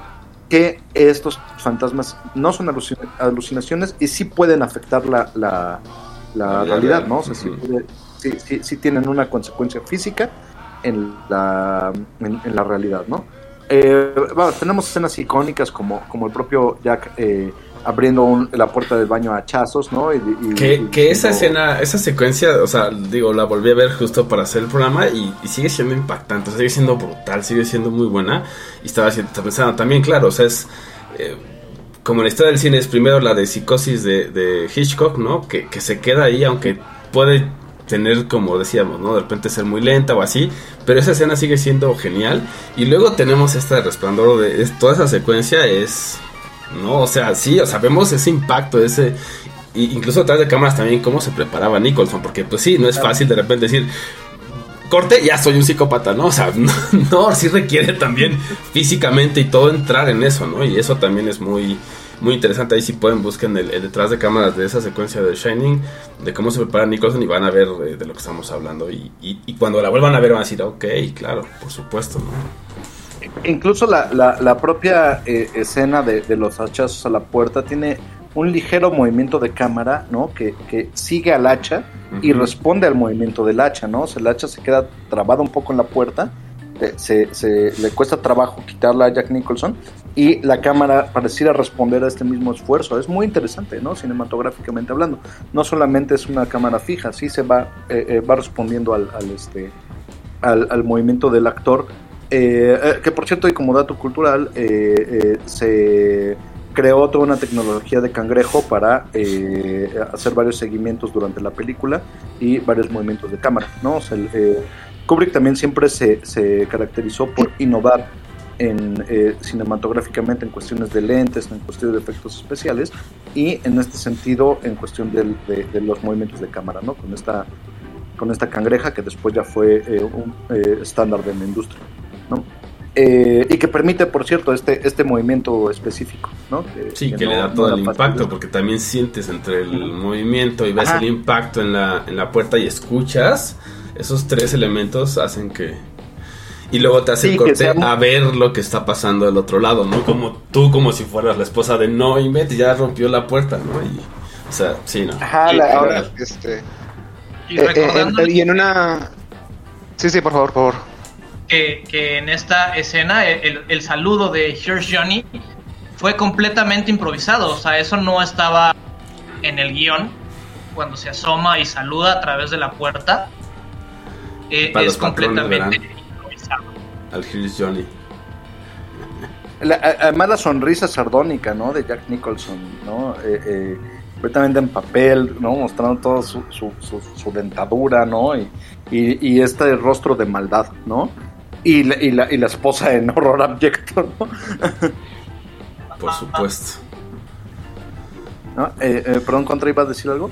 que estos fantasmas no son alucin- alucinaciones y sí pueden afectar la, la, realidad real. no o sea sí, puede- sí, sí- sí tienen una consecuencia física en la, en, en la realidad no eh, bueno, tenemos escenas icónicas como, como el propio Jack eh, abriendo un- la puerta del baño a hachazos, ¿no? Y, y- Que, y que esa escena, esa secuencia, o sea, digo, la volví a ver justo para hacer el programa y, sigue siendo impactante, o sea, sigue siendo brutal, sigue siendo muy buena. Y estaba, estaba pensando también, claro, o sea, es eh, como la historia del cine es primero la de psicosis de, de Hitchcock, ¿no? Que, que se queda ahí, aunque puede tener, como decíamos, ¿no? De repente ser muy lenta o así, pero esa escena sigue siendo genial. Y luego tenemos esta de resplandor, de, es- toda esa secuencia es no, o sea, sí, o sea, vemos ese impacto, ese... incluso atrás de cámaras también cómo se preparaba Nicholson, porque pues sí, no es fácil de repente decir, corte, ya soy un psicópata, ¿no? O sea, <laughs> no, no, sí requiere también físicamente y todo entrar en eso, ¿no? Y eso también es muy, muy interesante. Ahí sí pueden busquen el, el detrás de cámaras de esa secuencia de Shining, de cómo se prepara Nicholson y van a ver eh, de lo que estamos hablando. Y, y- y cuando la vuelvan a ver van a decir, ok, claro, por supuesto, ¿no? Incluso la, la, la propia eh, escena de, de los hachazos a la puerta tiene un ligero movimiento de cámara, ¿no? Que, que sigue al hacha y responde al movimiento del hacha, ¿no? O sea, el hacha se queda trabado un poco en la puerta, eh, se, se- le cuesta trabajo quitarla a Jack Nicholson y la cámara pareciera responder a este mismo esfuerzo. Es muy interesante, ¿no? Cinematográficamente hablando. No solamente es una cámara fija, sí se va, eh, eh, va respondiendo al, al, este, al, al movimiento del actor. Eh, eh, que por cierto, y como dato cultural, eh, se creó toda una tecnología de cangrejo para hacer varios seguimientos durante la película y varios movimientos de cámara. ¿no? Kubrick también siempre se, se caracterizó por innovar en, cinematográficamente en cuestiones de lentes, en cuestiones de efectos especiales y en este sentido en cuestión de, de los movimientos de cámara, ¿no? con esta con esta cangreja que después ya fue un estándar de la industria. Eh, y que permite, por cierto, este, este movimiento específico, ¿no? Sí, que, no- le da no todo era el impacto, porque también sientes entre el movimiento y ves Ajá. el impacto en la, en la puerta y escuchas. Esos tres elementos hacen que... Y luego te hace Sí, el que corte sea a ver lo que está pasando del otro lado, ¿no? Como tú, como si fueras la esposa de no inventes, ya rompió la puerta, ¿no? Y, o sea, sí, ¿no? Ajá, Y la- ahora- este, Y eh, eh, y en una... Sí, sí, por favor, por favor. Que, que en esta escena el, el saludo de Here's Johnny fue completamente improvisado. O sea, eso no estaba en el guion cuando se asoma y saluda a través de la puerta. eh, Para es completamente verán. improvisado. Al Here's Johnny. La- además la sonrisa sardónica, ¿no? De Jack Nicholson, ¿no? Eh, eh, completamente en papel, ¿no? Mostrando toda su, su, su- su dentadura, ¿no? Y, y, y este rostro de maldad, ¿no? Y la, y la, y la esposa en horror abyecto, ¿no? Por supuesto. ¿No? Eh, eh, perdón, ¿contra iba a decir algo?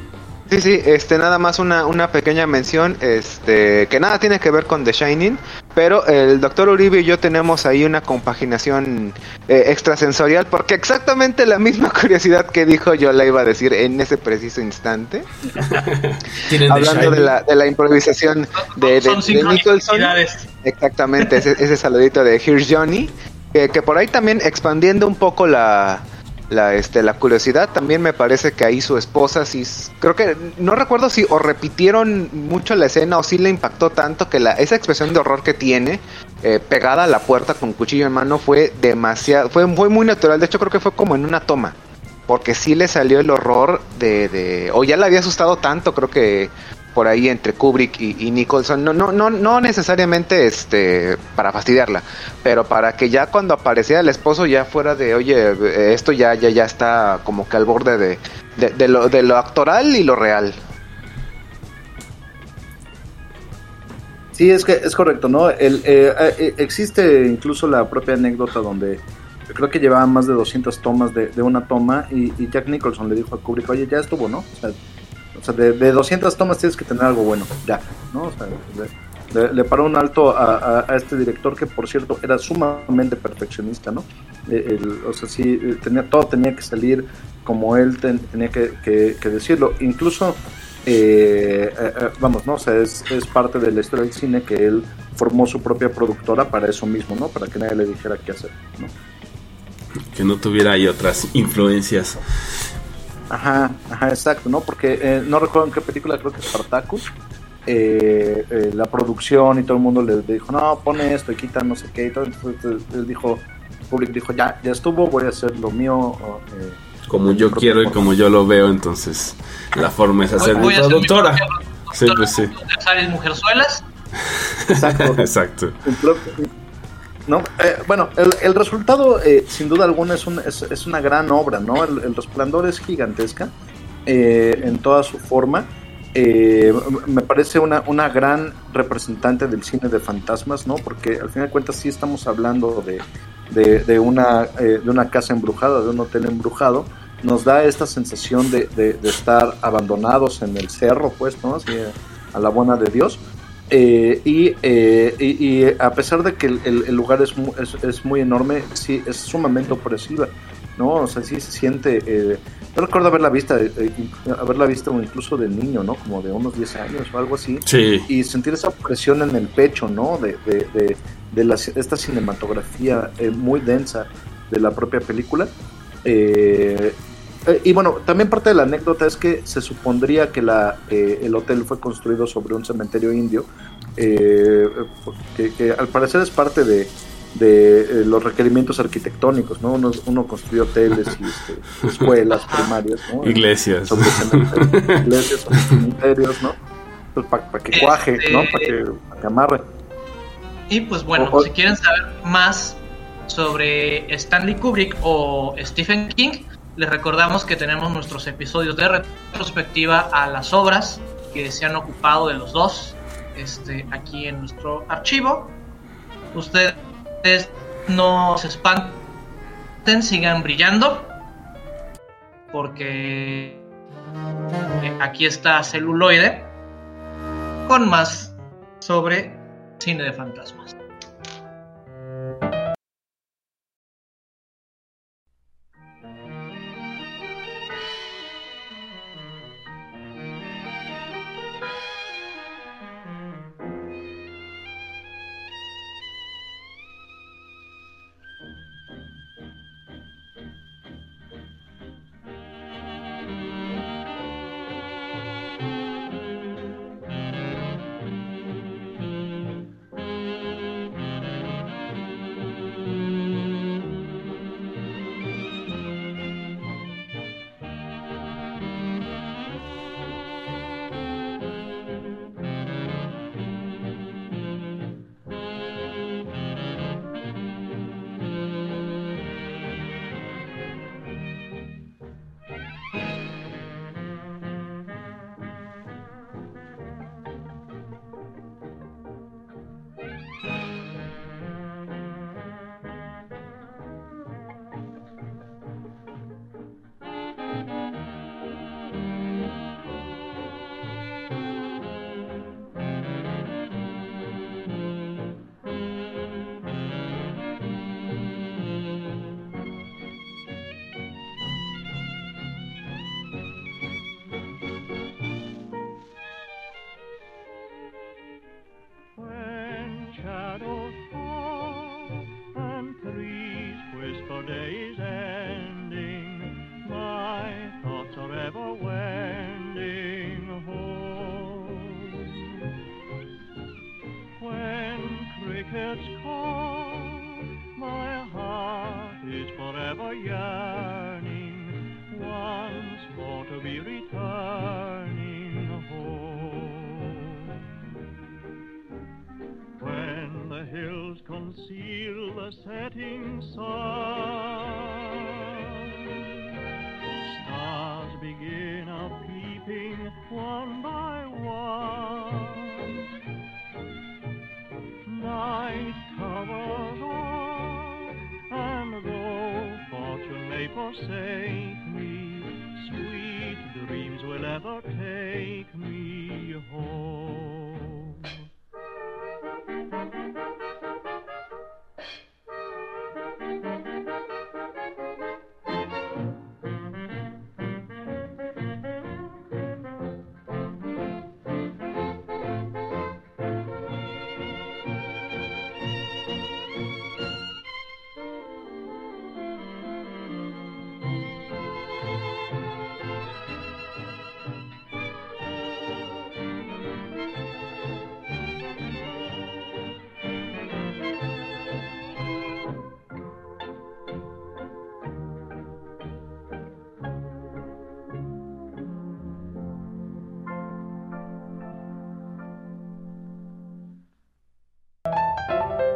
Sí, sí, este, nada más una, una pequeña mención, este, que nada tiene que ver con The Shining, pero el doctor Uribe y yo tenemos ahí una compaginación eh, extrasensorial, porque exactamente la misma <laughs> curiosidad que dijo yo la iba a decir en ese preciso instante, <laughs> hablando de la, de la improvisación de, de, Son de Nicholson. sincronicidades. Exactamente, ese, ese saludito de Here's Johnny. Que, que por ahí también expandiendo un poco la, la, este, la curiosidad, también me parece que ahí su esposa sí. Creo que no recuerdo si o repitieron mucho la escena o sí le impactó tanto que la, esa expresión de horror que tiene eh, pegada a la puerta con cuchillo en mano fue demasiado. Fue, fue muy natural. De hecho, creo que fue como en una toma. Porque sí le salió el horror de, de. O ya le había asustado tanto, creo que por ahí entre Kubrick y, Nicholson, no, no, no, no necesariamente este para fastidiarla, pero para que ya cuando aparecía el esposo ya fuera de, oye, eh, esto ya, ya, ya está como que al borde de, de, lo, de lo actoral y lo real. Sí, es que es correcto, ¿no? El, eh, eh, existe incluso la propia anécdota donde creo que llevaban más de 200 tomas de, de una toma y, y Jack Nicholson le dijo a Kubrick, oye, ya estuvo, ¿no? O sea, o sea, de, de 200 tomas tienes que tener algo bueno, ya, ¿no? O sea, le, paró un alto a, a- este director que, por cierto, era sumamente perfeccionista, ¿no? Eh, o sea, sí, eh, tenía, todo tenía que salir como él ten- tenía que, que- decirlo. Incluso, eh, eh, vamos, ¿no? O sea, es, es parte de la historia del cine que él formó su propia productora para eso mismo, ¿no? Para que nadie le dijera qué hacer, ¿no? Que no tuviera ahí otras influencias. Ajá, ajá, exacto, ¿no? Porque eh, no recuerdo en qué película, creo que es Spartacus. eh, eh, la producción y todo el mundo le, dijo, no, pone esto y quita no sé qué y todo. Entonces él dijo, Kubrick dijo, ya, ya estuvo, voy a hacer lo mío. eh, Como yo quiero y como yo lo veo, entonces la forma es hacer mi productora. Sí, pues sí. Salen mujerzuelas. Exacto. <laughs> Exacto. No, eh, bueno, el, resultado, eh, sin duda alguna, es, un- es, una gran obra, ¿no? El, resplandor es gigantesca eh, en toda su forma. Eh, me parece una, gran representante del cine de fantasmas, ¿no? Porque al final de cuentas sí estamos hablando de, eh, una casa embrujada, de un hotel embrujado. Nos da esta sensación de, de- estar abandonados en el cerro, pues, ¿no? Así, a la buena de Dios. Eh, y, eh, y, y a pesar de que el, el- el lugar es, mu- es, es muy enorme, sí es sumamente opresiva, ¿no? O sea, sí se siente. eh, yo recuerdo haberla visto, eh, eh, haberla visto incluso de niño, ¿no? Como de unos 10 años o algo así. Sí. Y sentir esa presión en el pecho, ¿no? De, de, de, de la- esta cinematografía eh, muy densa de la propia película. Eh, eh, y bueno, también parte de la anécdota es que se supondría que la, eh, el hotel fue construido sobre un cementerio indio, eh, que, que al parecer es parte de, de, eh, los requerimientos arquitectónicos, ¿no? Uno, uno construye hoteles y este, escuelas primarias, ¿no? <laughs> Iglesias. Sobre cementerios, iglesias, sobre cementerios, ¿no? Pues para que cuaje, ¿no? Para que, pa' que amarre. Y pues bueno, si quieren saber más sobre Stanley Kubrick o Stephen King, les recordamos que tenemos nuestros episodios de retrospectiva a las obras que se han ocupado de los dos este, aquí en nuestro archivo. Ustedes no se espanten, sigan brillando, porque eh, aquí está celuloide con más sobre cine de fantasmas.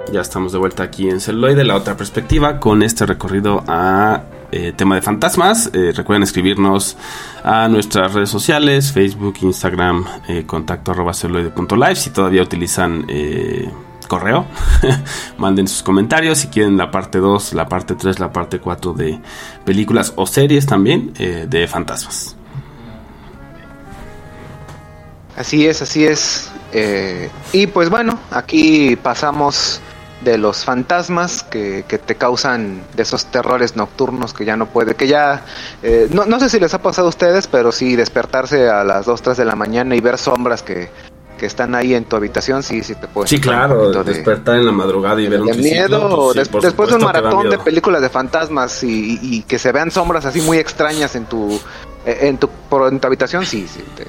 Ya estamos de vuelta aquí en Celuloide, la otra perspectiva, con este recorrido a eh, tema de fantasmas. Eh, recuerden escribirnos a nuestras redes sociales, Facebook, Instagram, eh, contacto arroba celuloide.live. Si todavía utilizan correo, <laughs> manden sus comentarios. Si quieren la parte 2, la parte 3, la parte 4 de películas o series también de fantasmas. Así es, así es. Y pues bueno, aquí pasamos de los fantasmas que, que te causan de esos terrores nocturnos que ya no puede, que ya, eh, no, no sé si les ha pasado a ustedes, pero sí despertarse a las 2, 3 de la mañana y ver sombras que, que están ahí en tu habitación, sí, sí te puede Sí, claro, de- despertar en la madrugada y ver un miedo, pues sí, des- por después de un maratón de películas de fantasmas y, y que se vean sombras así muy extrañas en tu eh, en tu, por- en tu habitación, sí, sí te,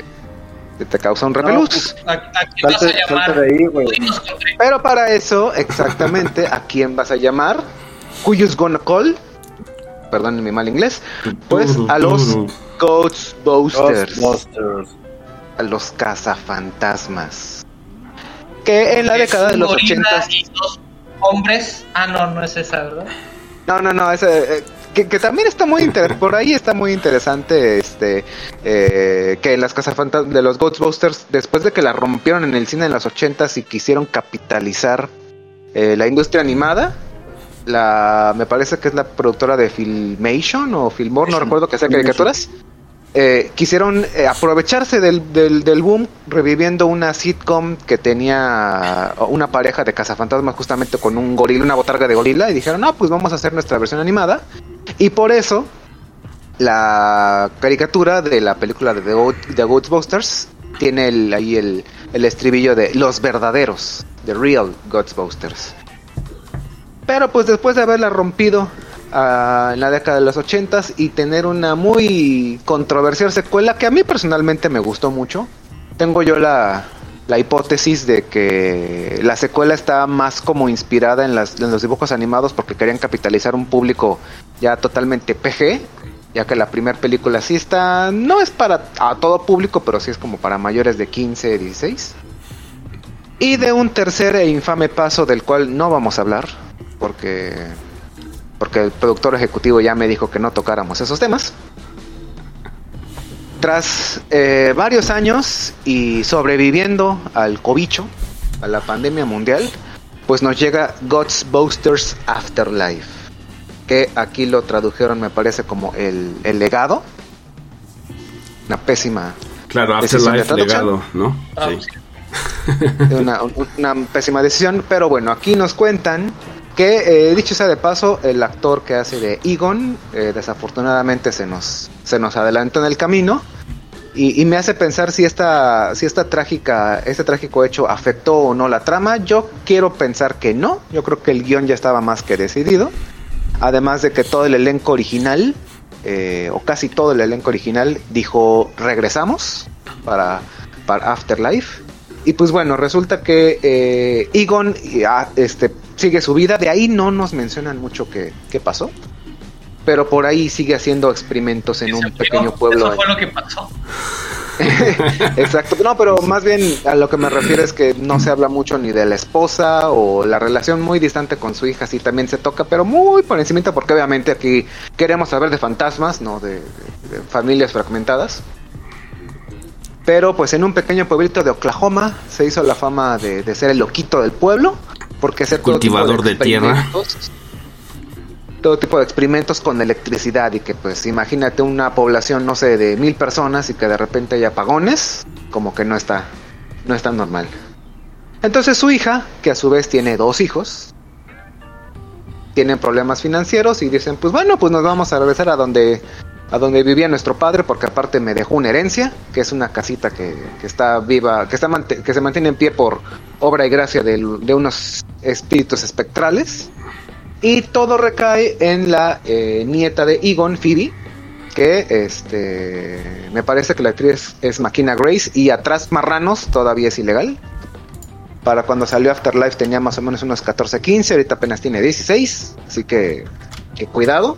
te, te causa un repelús. ¿A, a quién vas a Salte, llamar? salte de ahí, güey. Pudimos contra- Pero para eso, exactamente, ¿a quién vas a llamar? ¿Cuyos gonna call? Perdón mi mal inglés. Pues a los Ghostbusters, Ghostbusters. a los cazafantasmas. Que en la década de los gorila 80 y dos hombres. Ah, no, no es esa, ¿verdad? No, no, no, ese, eh, que, que también está muy interesante, por ahí está muy interesante, este, eh, que las cazafantasmas de los Ghostbusters, después de que la rompieron en el cine en los 80s y quisieron capitalizar eh, la industria animada, la, me parece que es la productora de Filmation o Filmore, no recuerdo que sea caricaturas, eh, quisieron eh, aprovecharse del, del, del boom reviviendo una sitcom que tenía una pareja de cazafantasmas justamente con un gorila, una botarga de gorila y dijeron, no, pues vamos a hacer nuestra versión animada y por eso la caricatura de la película de The, Ghostbusters tiene el- ahí el, el estribillo de los verdaderos, The Real Ghostbusters. Pero pues después de haberla rompido ah, en la década de los 80s y tener una muy controversial secuela que a mí personalmente me gustó mucho, tengo yo la, la hipótesis de que la secuela está más como inspirada en, los dibujos animados porque querían capitalizar un público ya totalmente PG, ya que la primera película sí está, no es para todo público, pero sí es como para mayores de 15, 16. Y de un tercer e infame paso del cual no vamos a hablar, porque porque el productor ejecutivo ya me dijo que no tocáramos esos temas. Tras eh, varios años y sobreviviendo al cobicho, a la pandemia mundial, pues nos llega Ghostbusters Afterlife, que aquí lo tradujeron me parece como el, el legado. Una pésima Claro, Afterlife traducción. legado, ¿no? Ah, Sí. sí. <laughs> una, un- una pésima decisión, pero bueno, aquí nos cuentan que, eh, dicho sea de paso, el actor que hace de Egon, eh, desafortunadamente se nos, se nos adelantó en el camino. Y, me hace pensar si esta, si esta trágica, este trágico hecho afectó o no la trama. Yo quiero pensar que no. Yo creo que el guion ya estaba más que decidido. Además de que todo el elenco original, eh, o casi todo el elenco original, dijo regresamos para, para Afterlife. Y pues bueno, resulta que eh, Egon ah, este, sigue su vida. De ahí no nos mencionan mucho qué, qué pasó. Pero por ahí sigue haciendo experimentos en un pequeño pueblo. Eso fue lo que pasó. <laughs> Exacto, no, pero más bien a lo que me refiero es que no se habla mucho ni de la esposa o la relación muy distante con su hija, sí también se toca, pero muy por encima porque obviamente aquí queremos saber de fantasmas, no de, de- de familias fragmentadas. Pero pues en un pequeño pueblito de Oklahoma se hizo la fama de, de ser el loquito del pueblo, porque tipo Cultivador de tierra. Todo tipo de experimentos con electricidad y que pues imagínate una población no sé de mil personas y que de repente hay apagones como que no está no está normal. Entonces su hija que a su vez tiene dos hijos tienen problemas financieros y dicen pues bueno pues nos vamos a regresar a donde a donde vivía nuestro padre porque aparte me dejó una herencia que es una casita que, que está viva que está que se mantiene en pie por obra y gracia del- de unos espíritus espectrales y todo recae en la eh, nieta de Egon, Phoebe, que este me parece que la actriz es Makina Grace y atrás Marranos todavía es ilegal. Para cuando salió Afterlife tenía más o menos unos 14, 15, ahorita apenas tiene 16, así que, cuidado.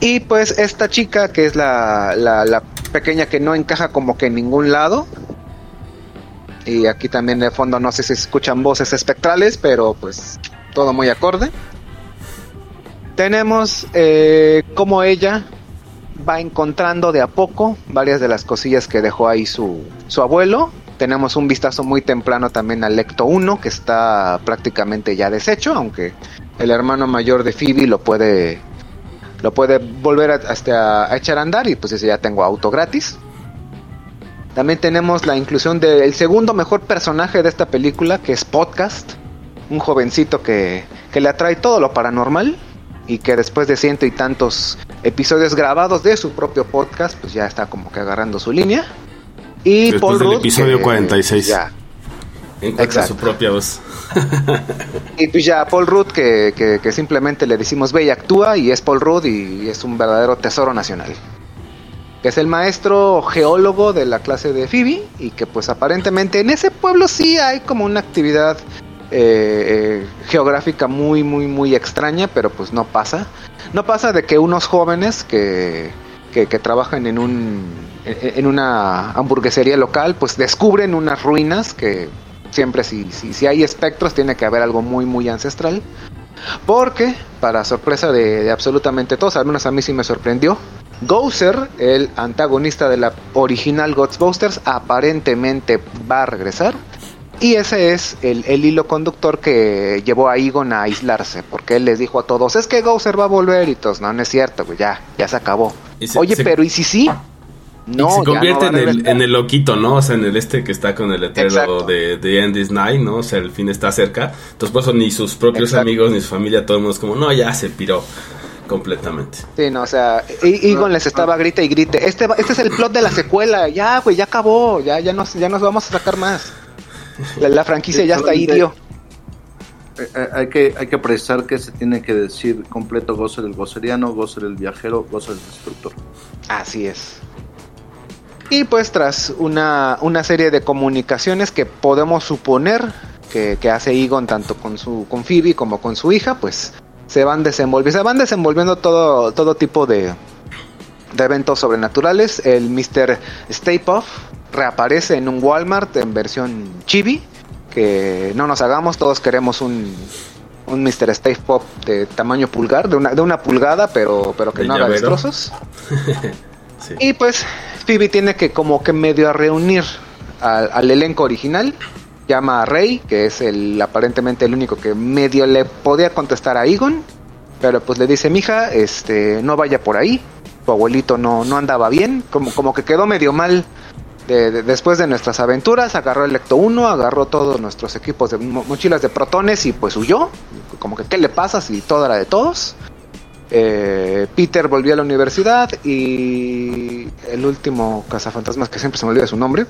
Y pues esta chica que es la, la, la pequeña que no encaja como que en ningún lado, Y aquí también de fondo no sé si escuchan voces espectrales, pero pues todo muy acorde. Tenemos eh, como ella va encontrando de a poco varias de las cosillas que dejó ahí su, su abuelo. Tenemos un vistazo muy temprano también al Lecto 1, que está prácticamente ya deshecho, aunque el hermano mayor de Phoebe lo puede lo puede volver a, hasta a echar a andar y pues ese ya tengo auto gratis. También tenemos la inclusión del segundo mejor personaje de esta película, que es Podcast, un jovencito que, que le atrae todo lo paranormal y que después de ciento y tantos episodios grabados de su propio podcast, pues ya está como que agarrando su línea. Y Después Paul del Rudd, episodio que 46. Ya, Encuentra su propia voz. Y pues ya Paul Rudd, que, que- que simplemente le decimos ve y actúa, y es Paul Rudd y es un verdadero tesoro nacional. Que es el maestro geólogo de la clase de Phoebe, y que pues aparentemente en ese pueblo sí hay como una actividad eh, eh, geográfica muy, muy, muy extraña, pero pues no pasa. No pasa de que unos jóvenes que, que, trabajan en un en una hamburguesería local, pues descubren unas ruinas que siempre si, si, si hay espectros tiene que haber algo muy muy ancestral. Porque, para sorpresa de, de absolutamente todos, al menos a mí sí me sorprendió, Gozer, el antagonista de la original Ghostbusters, aparentemente va a regresar. Y ese es el, el hilo conductor que llevó a Egon a aislarse, porque él les dijo a todos, es que Gozer va a volver y todos, no, no es cierto, güey, ya, ya se acabó. Se- Oye, se- pero ¿y si sí? No, se no convierte a en, el, en el loquito, ¿no? O sea, en el este que está con el letrero de, de End is Night, ¿no? O sea, el fin está cerca. Entonces, por eso ni sus propios Exacto. amigos, ni su familia, todo el mundo es como, no, ya se piró completamente. Sí, no, o sea, E- Egon les estaba grite y grite. Este, va- este es el plot de la secuela. Ya, güey, ya acabó. Ya, ya nos, ya nos vamos a sacar más. La, la franquicia ya está ahí, tío. Eh, eh, hay, que, hay que precisar que se tiene que decir completo Gozer el goceriano, Gozer el viajero, Gozer el destructor. Así es. Y pues tras una, una serie de comunicaciones que podemos suponer que, que hace Egon tanto con su con Phoebe como con su hija, pues se van desenvolviendo, se van desenvolviendo todo, todo tipo de, de eventos sobrenaturales. El Mr. Stay Puft reaparece en un Walmart en versión chibi. Que no nos hagamos, todos queremos un, un Mr. Stay Pop de tamaño pulgar, de una, de una pulgada, pero, pero que ¿De no haga llavero? destrozos. <laughs> Sí. Y pues Phoebe tiene que como que medio a reunir al, al elenco original. Llama a Rey, que es el aparentemente el único que medio le podía contestar a Egon. Pero pues le dice, mija, este, no vaya por ahí. Tu abuelito no, no andaba bien. Como, como que quedó medio mal de- de- después de nuestras aventuras. Agarró el Lecto 1, agarró todos nuestros equipos de mo- mochilas de protones y pues huyó. Como que, ¿qué le pasa si todo era de todos? Eh, Peter volvió a la universidad y el último cazafantasmas, que siempre se me olvida su nombre,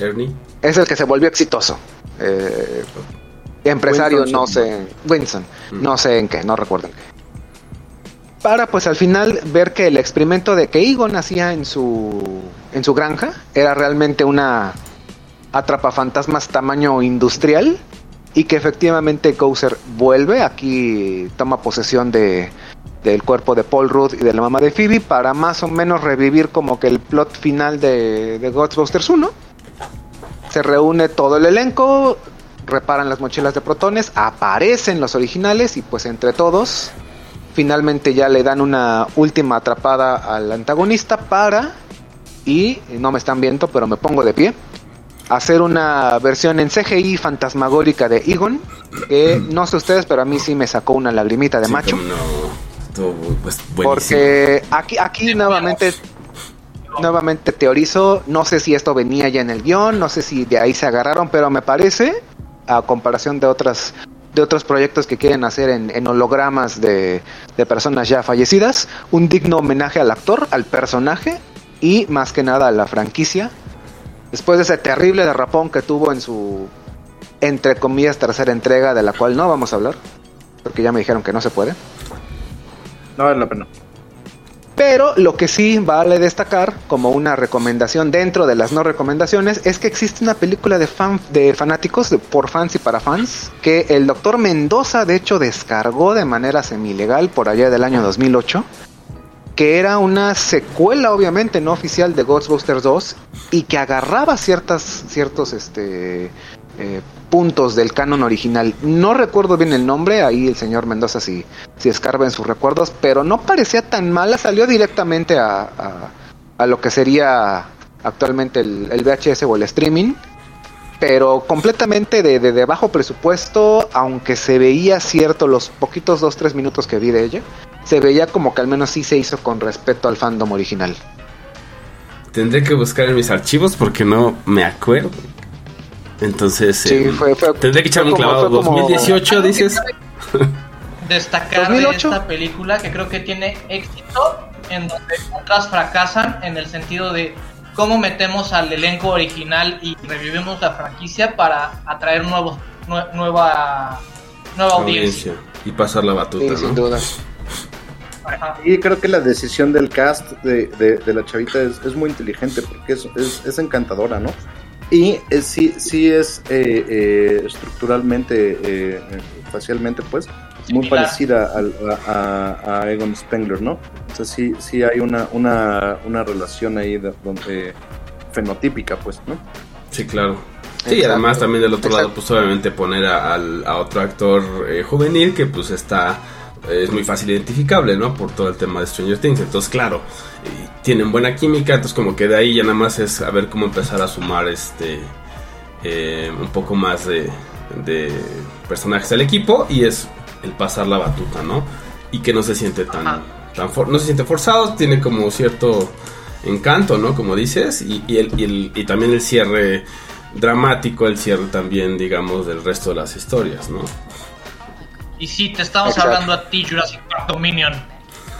Ernie. es el que se volvió exitoso. Eh, empresario, Winston no sé, Winston, Mm. no sé en qué, no recuerdo en qué. Para pues al final ver que el experimento de que Egon hacía en su en su granja era realmente una atrapafantasmas tamaño industrial y que efectivamente Gozer vuelve, aquí toma posesión de del cuerpo de Paul Rudd y de la mamá de Phoebe para más o menos revivir como que el plot final de, de Ghostbusters 1. Se reúne todo el elenco, reparan las mochilas de protones, aparecen los originales y pues entre todos finalmente ya le dan una última atrapada al antagonista para, y no me están viendo pero me pongo de pie, hacer una versión en CGI fantasmagórica de Egon, que no sé ustedes pero a mí sí me sacó una lagrimita de Sí, macho. No, pues. Porque aquí, aquí nuevamente, nuevamente teorizo, no sé si esto venía ya en el guion, no sé si de ahí se agarraron, pero me parece, a comparación de otras de otros proyectos que quieren hacer en, hologramas de, de personas ya fallecidas, un digno homenaje al actor, al personaje y más que nada a la franquicia. Después de ese terrible derrapón que tuvo en su, entre comillas, tercera entrega, de la cual no vamos a hablar, porque ya me dijeron que no se puede. No vale la pena. Pero lo que sí vale destacar como una recomendación dentro de las no recomendaciones es que existe una película de fan de fanáticos de, por fans y para fans que el doctor Mendoza de hecho descargó de manera semi-legal por allá del año 2008 que era una secuela obviamente no oficial de Ghostbusters 2 y que agarraba ciertas ciertos este eh, puntos del canon original. No recuerdo bien el nombre, ahí el señor Mendoza si, si escarba en sus recuerdos, pero no parecía tan mala, salió directamente a, a, lo que sería actualmente el, el, VHS o el streaming, pero completamente de, de, de, bajo presupuesto, aunque se veía cierto los poquitos 2-3 minutos que vi de ella, se veía como que al menos sí se hizo con respeto al fandom original. Tendré que buscar en mis archivos porque no me acuerdo. Entonces, sí, eh, fue, fue, tendré que echarme un clavado. como- 2018, dices. <laughs> Destacar 2008. de esta película que creo que tiene éxito en donde otras fracasan en el sentido de cómo metemos al elenco original y revivimos la franquicia para atraer nuevos nue- nueva nueva audiencia. Audiencia. Y pasar la Sí, batuta, sin duda. Ajá. Y creo que la decisión del cast de, de- de la chavita es, es muy inteligente porque es, es, es encantadora, ¿no? Y es, sí, sí es eh, eh, estructuralmente, eh, eh, facialmente, pues, muy Similar. parecida al- a, a- a Egon Spengler, ¿no? O sea, sí, sí hay una, una, una relación ahí de- donde fenotípica, pues, ¿no? Sí, claro. Sí, Exacto. además también del otro lado, pues obviamente poner a, al- a otro actor eh, juvenil que pues está, eh, es muy fácil identificable, ¿no? Por todo el tema de Stranger Things. Entonces, claro, tienen buena química, entonces como que de ahí ya nada más es a ver cómo empezar a sumar este eh, un poco más de, de personajes al equipo y es el pasar la batuta, ¿no? Y que no se siente tan, tan for- no se siente forzado, tiene como cierto encanto, ¿no? Como dices, y, y, el, y, el- y también el cierre dramático, el cierre también, digamos, del resto de las historias, ¿no? Y sí, te estamos Exacto. hablando a ti, Jurassic Park Dominion.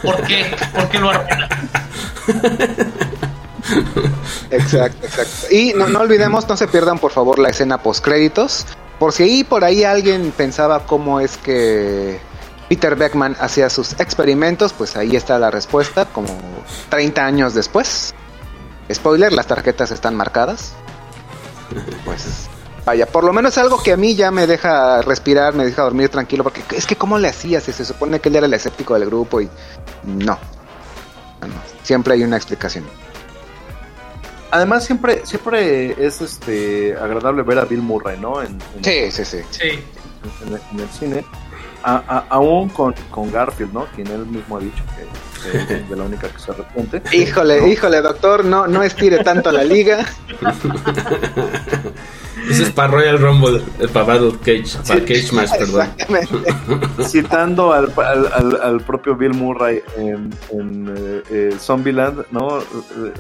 ¿Por qué? ¿Por qué lo arruinan? Exacto, exacto. Y no, no olvidemos, no se pierdan por favor la escena post créditos. Por si ahí por ahí alguien pensaba cómo es que Peter Beckman hacía sus experimentos, pues ahí está la respuesta, como 30 años después. Spoiler, las tarjetas están marcadas. Pues vaya, por lo menos algo que a mí ya me deja respirar, me deja dormir tranquilo, porque es que cómo le hacías, si se supone que él era el escéptico del grupo y no. Siempre hay una explicación. Además, siempre, siempre es este agradable ver a Bill Murray, ¿no? En, en- Sí, sí, sí. Sí. en, en el cine, a- a- aún con, con Garfield, ¿no? Quien él mismo ha dicho que, que es <laughs> de la única que se arrepiente. Híjole, híjole, doctor, no, no estire tanto la liga. <laughs> Ese es para Royal Rumble, eh, para Battle Cage, para Cage Match, perdón. Exactamente. <laughs> Citando al, al, al- al propio Bill Murray en, en eh, eh, Zombieland, ¿no? Eh,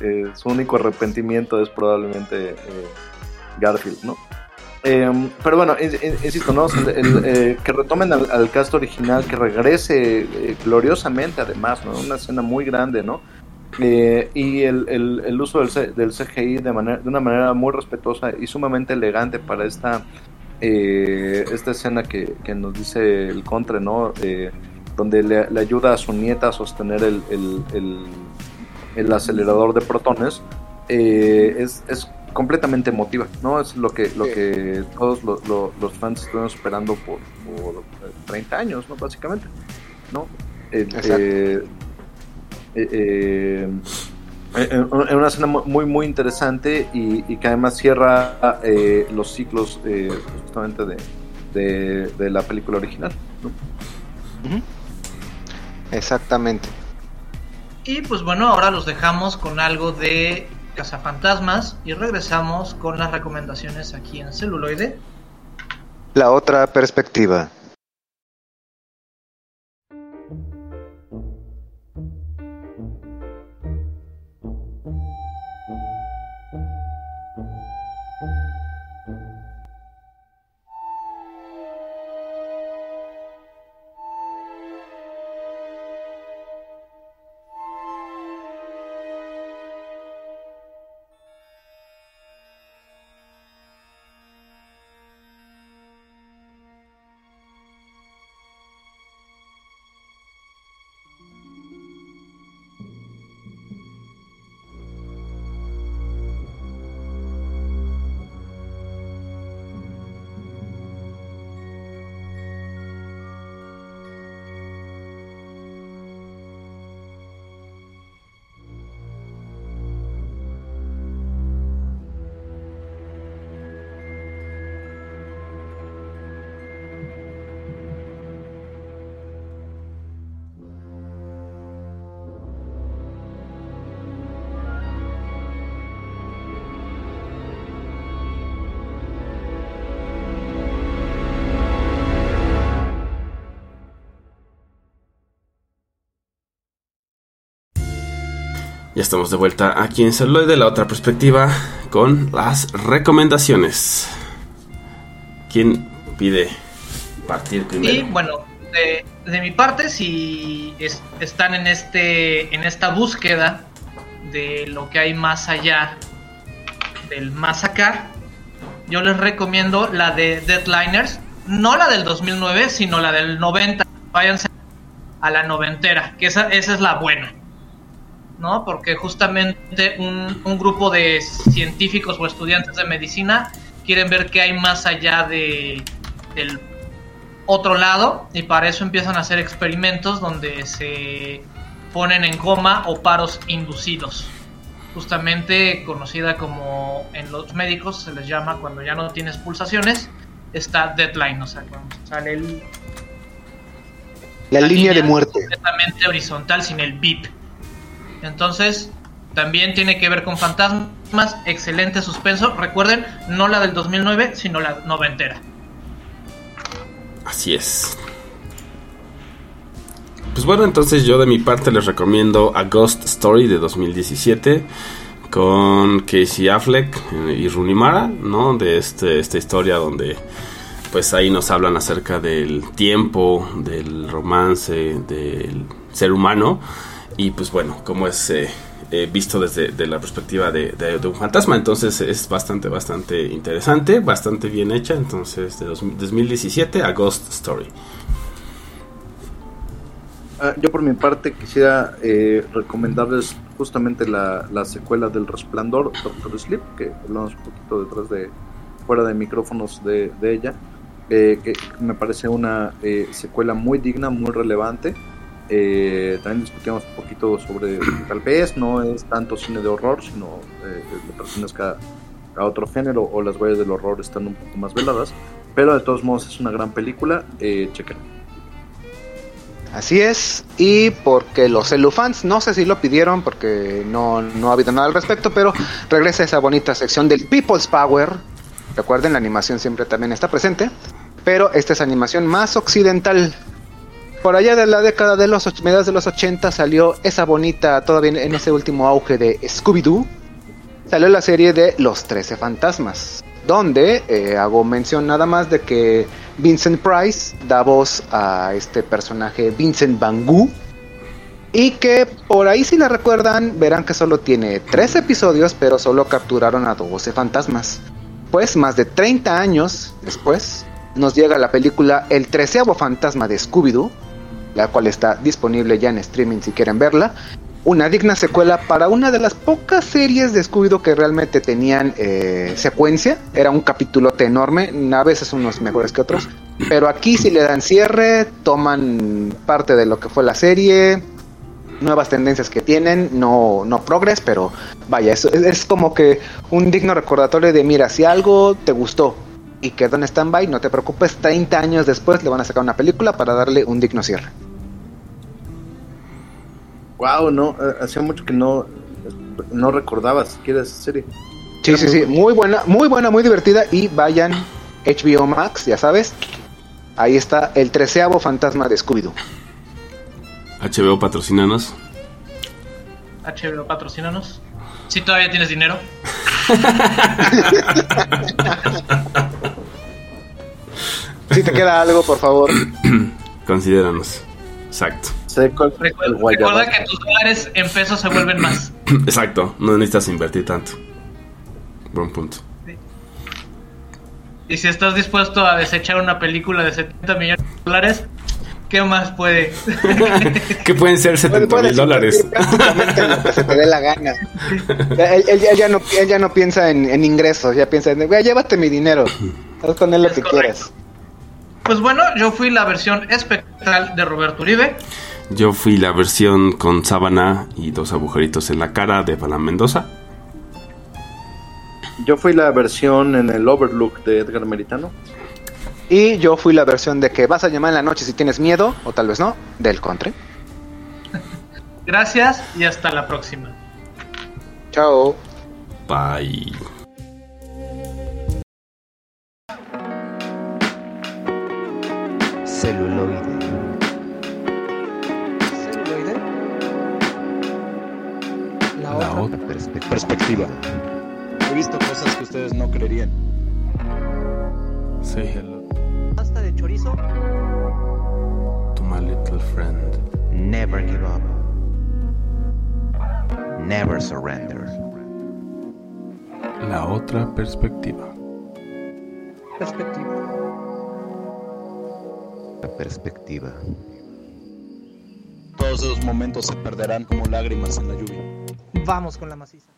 eh, su único arrepentimiento es probablemente eh, Garfield, ¿no? Eh, pero bueno, in- in- insisto, ¿no? El- el, eh, que retomen al, al cast original, que regrese eh, gloriosamente además, ¿no? Una escena muy grande, ¿no? Eh, y el, el- uso del, del CGI de, manera, de una manera muy respetuosa y sumamente elegante para esta, eh, esta escena que, que nos dice el Contre, ¿no? Eh, donde le, ayuda a su nieta a sostener el, el- el- el acelerador de protones, es, es completamente emotiva, ¿no? Es lo que, lo Sí. que todos lo- lo- los fans estuvieron esperando por, por eh, 30 años, ¿no? Básicamente, ¿no? Eh, eh, eh, eh, en una escena mu- muy muy interesante y, y que además cierra eh, los ciclos eh, justamente de, de, de la película original. ¿no? Exactamente. Y pues bueno, ahora los dejamos con algo de Cazafantasmas y regresamos con las recomendaciones aquí en celuloide. La otra perspectiva. Ya estamos de vuelta aquí en Celuloide, la otra perspectiva, con las recomendaciones. ¿Quién pide partir primero? Y bueno, de, de mi parte, si es- están en este en esta búsqueda de lo que hay más allá del más acá, yo les recomiendo la de Deadliners, no la del 2009, sino la del 90. Váyanse a la noventera, que esa, esa es la buena. ¿No? Porque justamente un, un grupo de científicos o estudiantes de medicina quieren ver qué hay más allá de, del otro lado y para eso empiezan a hacer experimentos donde se ponen en coma o paros inducidos. Justamente conocida como en los médicos se les llama cuando ya no tienes pulsaciones, está deadline, o sea, cuando sale el, La, línea de muerte. completamente horizontal sin el beep. Entonces, también tiene que ver con fantasmas, excelente suspenso. Recuerden, no la del 2009, sino la noventera. Así es. Pues bueno, entonces yo de mi parte les recomiendo A Ghost Story de 2017 con Casey Affleck eh, y Rooney Mara, ¿no? De este, esta historia donde pues ahí nos hablan acerca del tiempo, del romance, del ser humano y pues bueno, como es eh, eh, visto desde de la perspectiva de, un fantasma, entonces es bastante, bastante interesante, bastante bien hecha, entonces de dos- 2017 a Ghost Story. Ah, yo por mi parte quisiera eh, recomendarles justamente la, la secuela del Resplandor, Doctor Sleep, que hablamos un poquito detrás de, fuera de micrófonos de, de ella, eh, que me parece una eh, secuela muy digna, muy relevante. Eh, también discutíamos un poquito sobre, tal vez no es tanto cine de horror, sino eh, le pertenezca a otro género o las huellas del horror están un poco más veladas, pero de todos modos es una gran película, eh, chequen. Así es, y porque los celufans, no sé si lo pidieron porque no, no ha habido nada al respecto, pero regresa esa bonita sección del People's Power. Recuerden, la animación siempre también está presente, pero esta es animación más occidental. Por allá de la década de los mediados de los 80 salió esa bonita, todavía en- ese último auge de Scooby-Doo, salió la serie de Los Trece Fantasmas, donde eh, hago mención nada más de que Vincent Price da voz a este personaje Vincent Van Gogh y que por ahí si la recuerdan verán que solo tiene tres episodios pero solo capturaron a 12 fantasmas. Pues más de 30 años después nos llega la película El treceavo fantasma de Scooby-Doo, la cual está disponible ya en streaming si quieren verla. Una digna secuela para una de las pocas series de Scooby-Doo que realmente tenían eh, secuencia. Era un capítulote enorme, a veces unos mejores que otros. Pero aquí si le dan cierre, toman parte de lo que fue la serie, nuevas tendencias que tienen, no, no progres, pero vaya, es, es como que un digno recordatorio de mira, si algo te gustó y quedó en stand-by, no te preocupes, 30 años después le van a sacar una película para darle un digno cierre. Wow, no, hacía mucho que no, no recordaba siquiera esa serie. Sí, sí, sí, muy buena, muy buena, muy divertida y vayan HBO Max, ya sabes. Ahí está el treceavo fantasma de Scooby-Doo. HBO patrocinanos. HBO, patrocínanos. Si todavía tienes dinero. <laughs> Si te queda algo, por favor. <coughs> Considéranos. Exacto. El Recuerda, que tus dólares en pesos se vuelven más. <clears throat> Exacto. No necesitas invertir tanto. Buen punto. Y si estás dispuesto a desechar una película de 70 millones de dólares, ¿qué más puede? <laughs> ¿Qué pueden ser 70 mil dólares? lo que se te dé la gana. Él, él ya- él ya no, él ya no piensa en, en ingresos, ya piensa en, "Güey, llévate mi dinero. Haz con él lo Es que correcto. quieras. Pues bueno, yo fui la versión espectral de Roberto Uribe. Yo fui la versión con sábana y dos agujeritos en la cara de Balan Mendoza. Yo fui la versión en el Overlook de Edgar Meritano. Y yo fui la versión de que vas a llamar en la noche si tienes miedo, o tal vez no, del country. Gracias y hasta la próxima. Chao. Bye. Celuloide. celuloide. La Perspectiva. He visto cosas que ustedes no creerían. Say hello Pasta de chorizo. to my little friend. Never give up. Never surrender. La otra perspectiva. Perspectiva. La perspectiva. Todos esos momentos se perderán como lágrimas en la lluvia. Vamos con la maciza.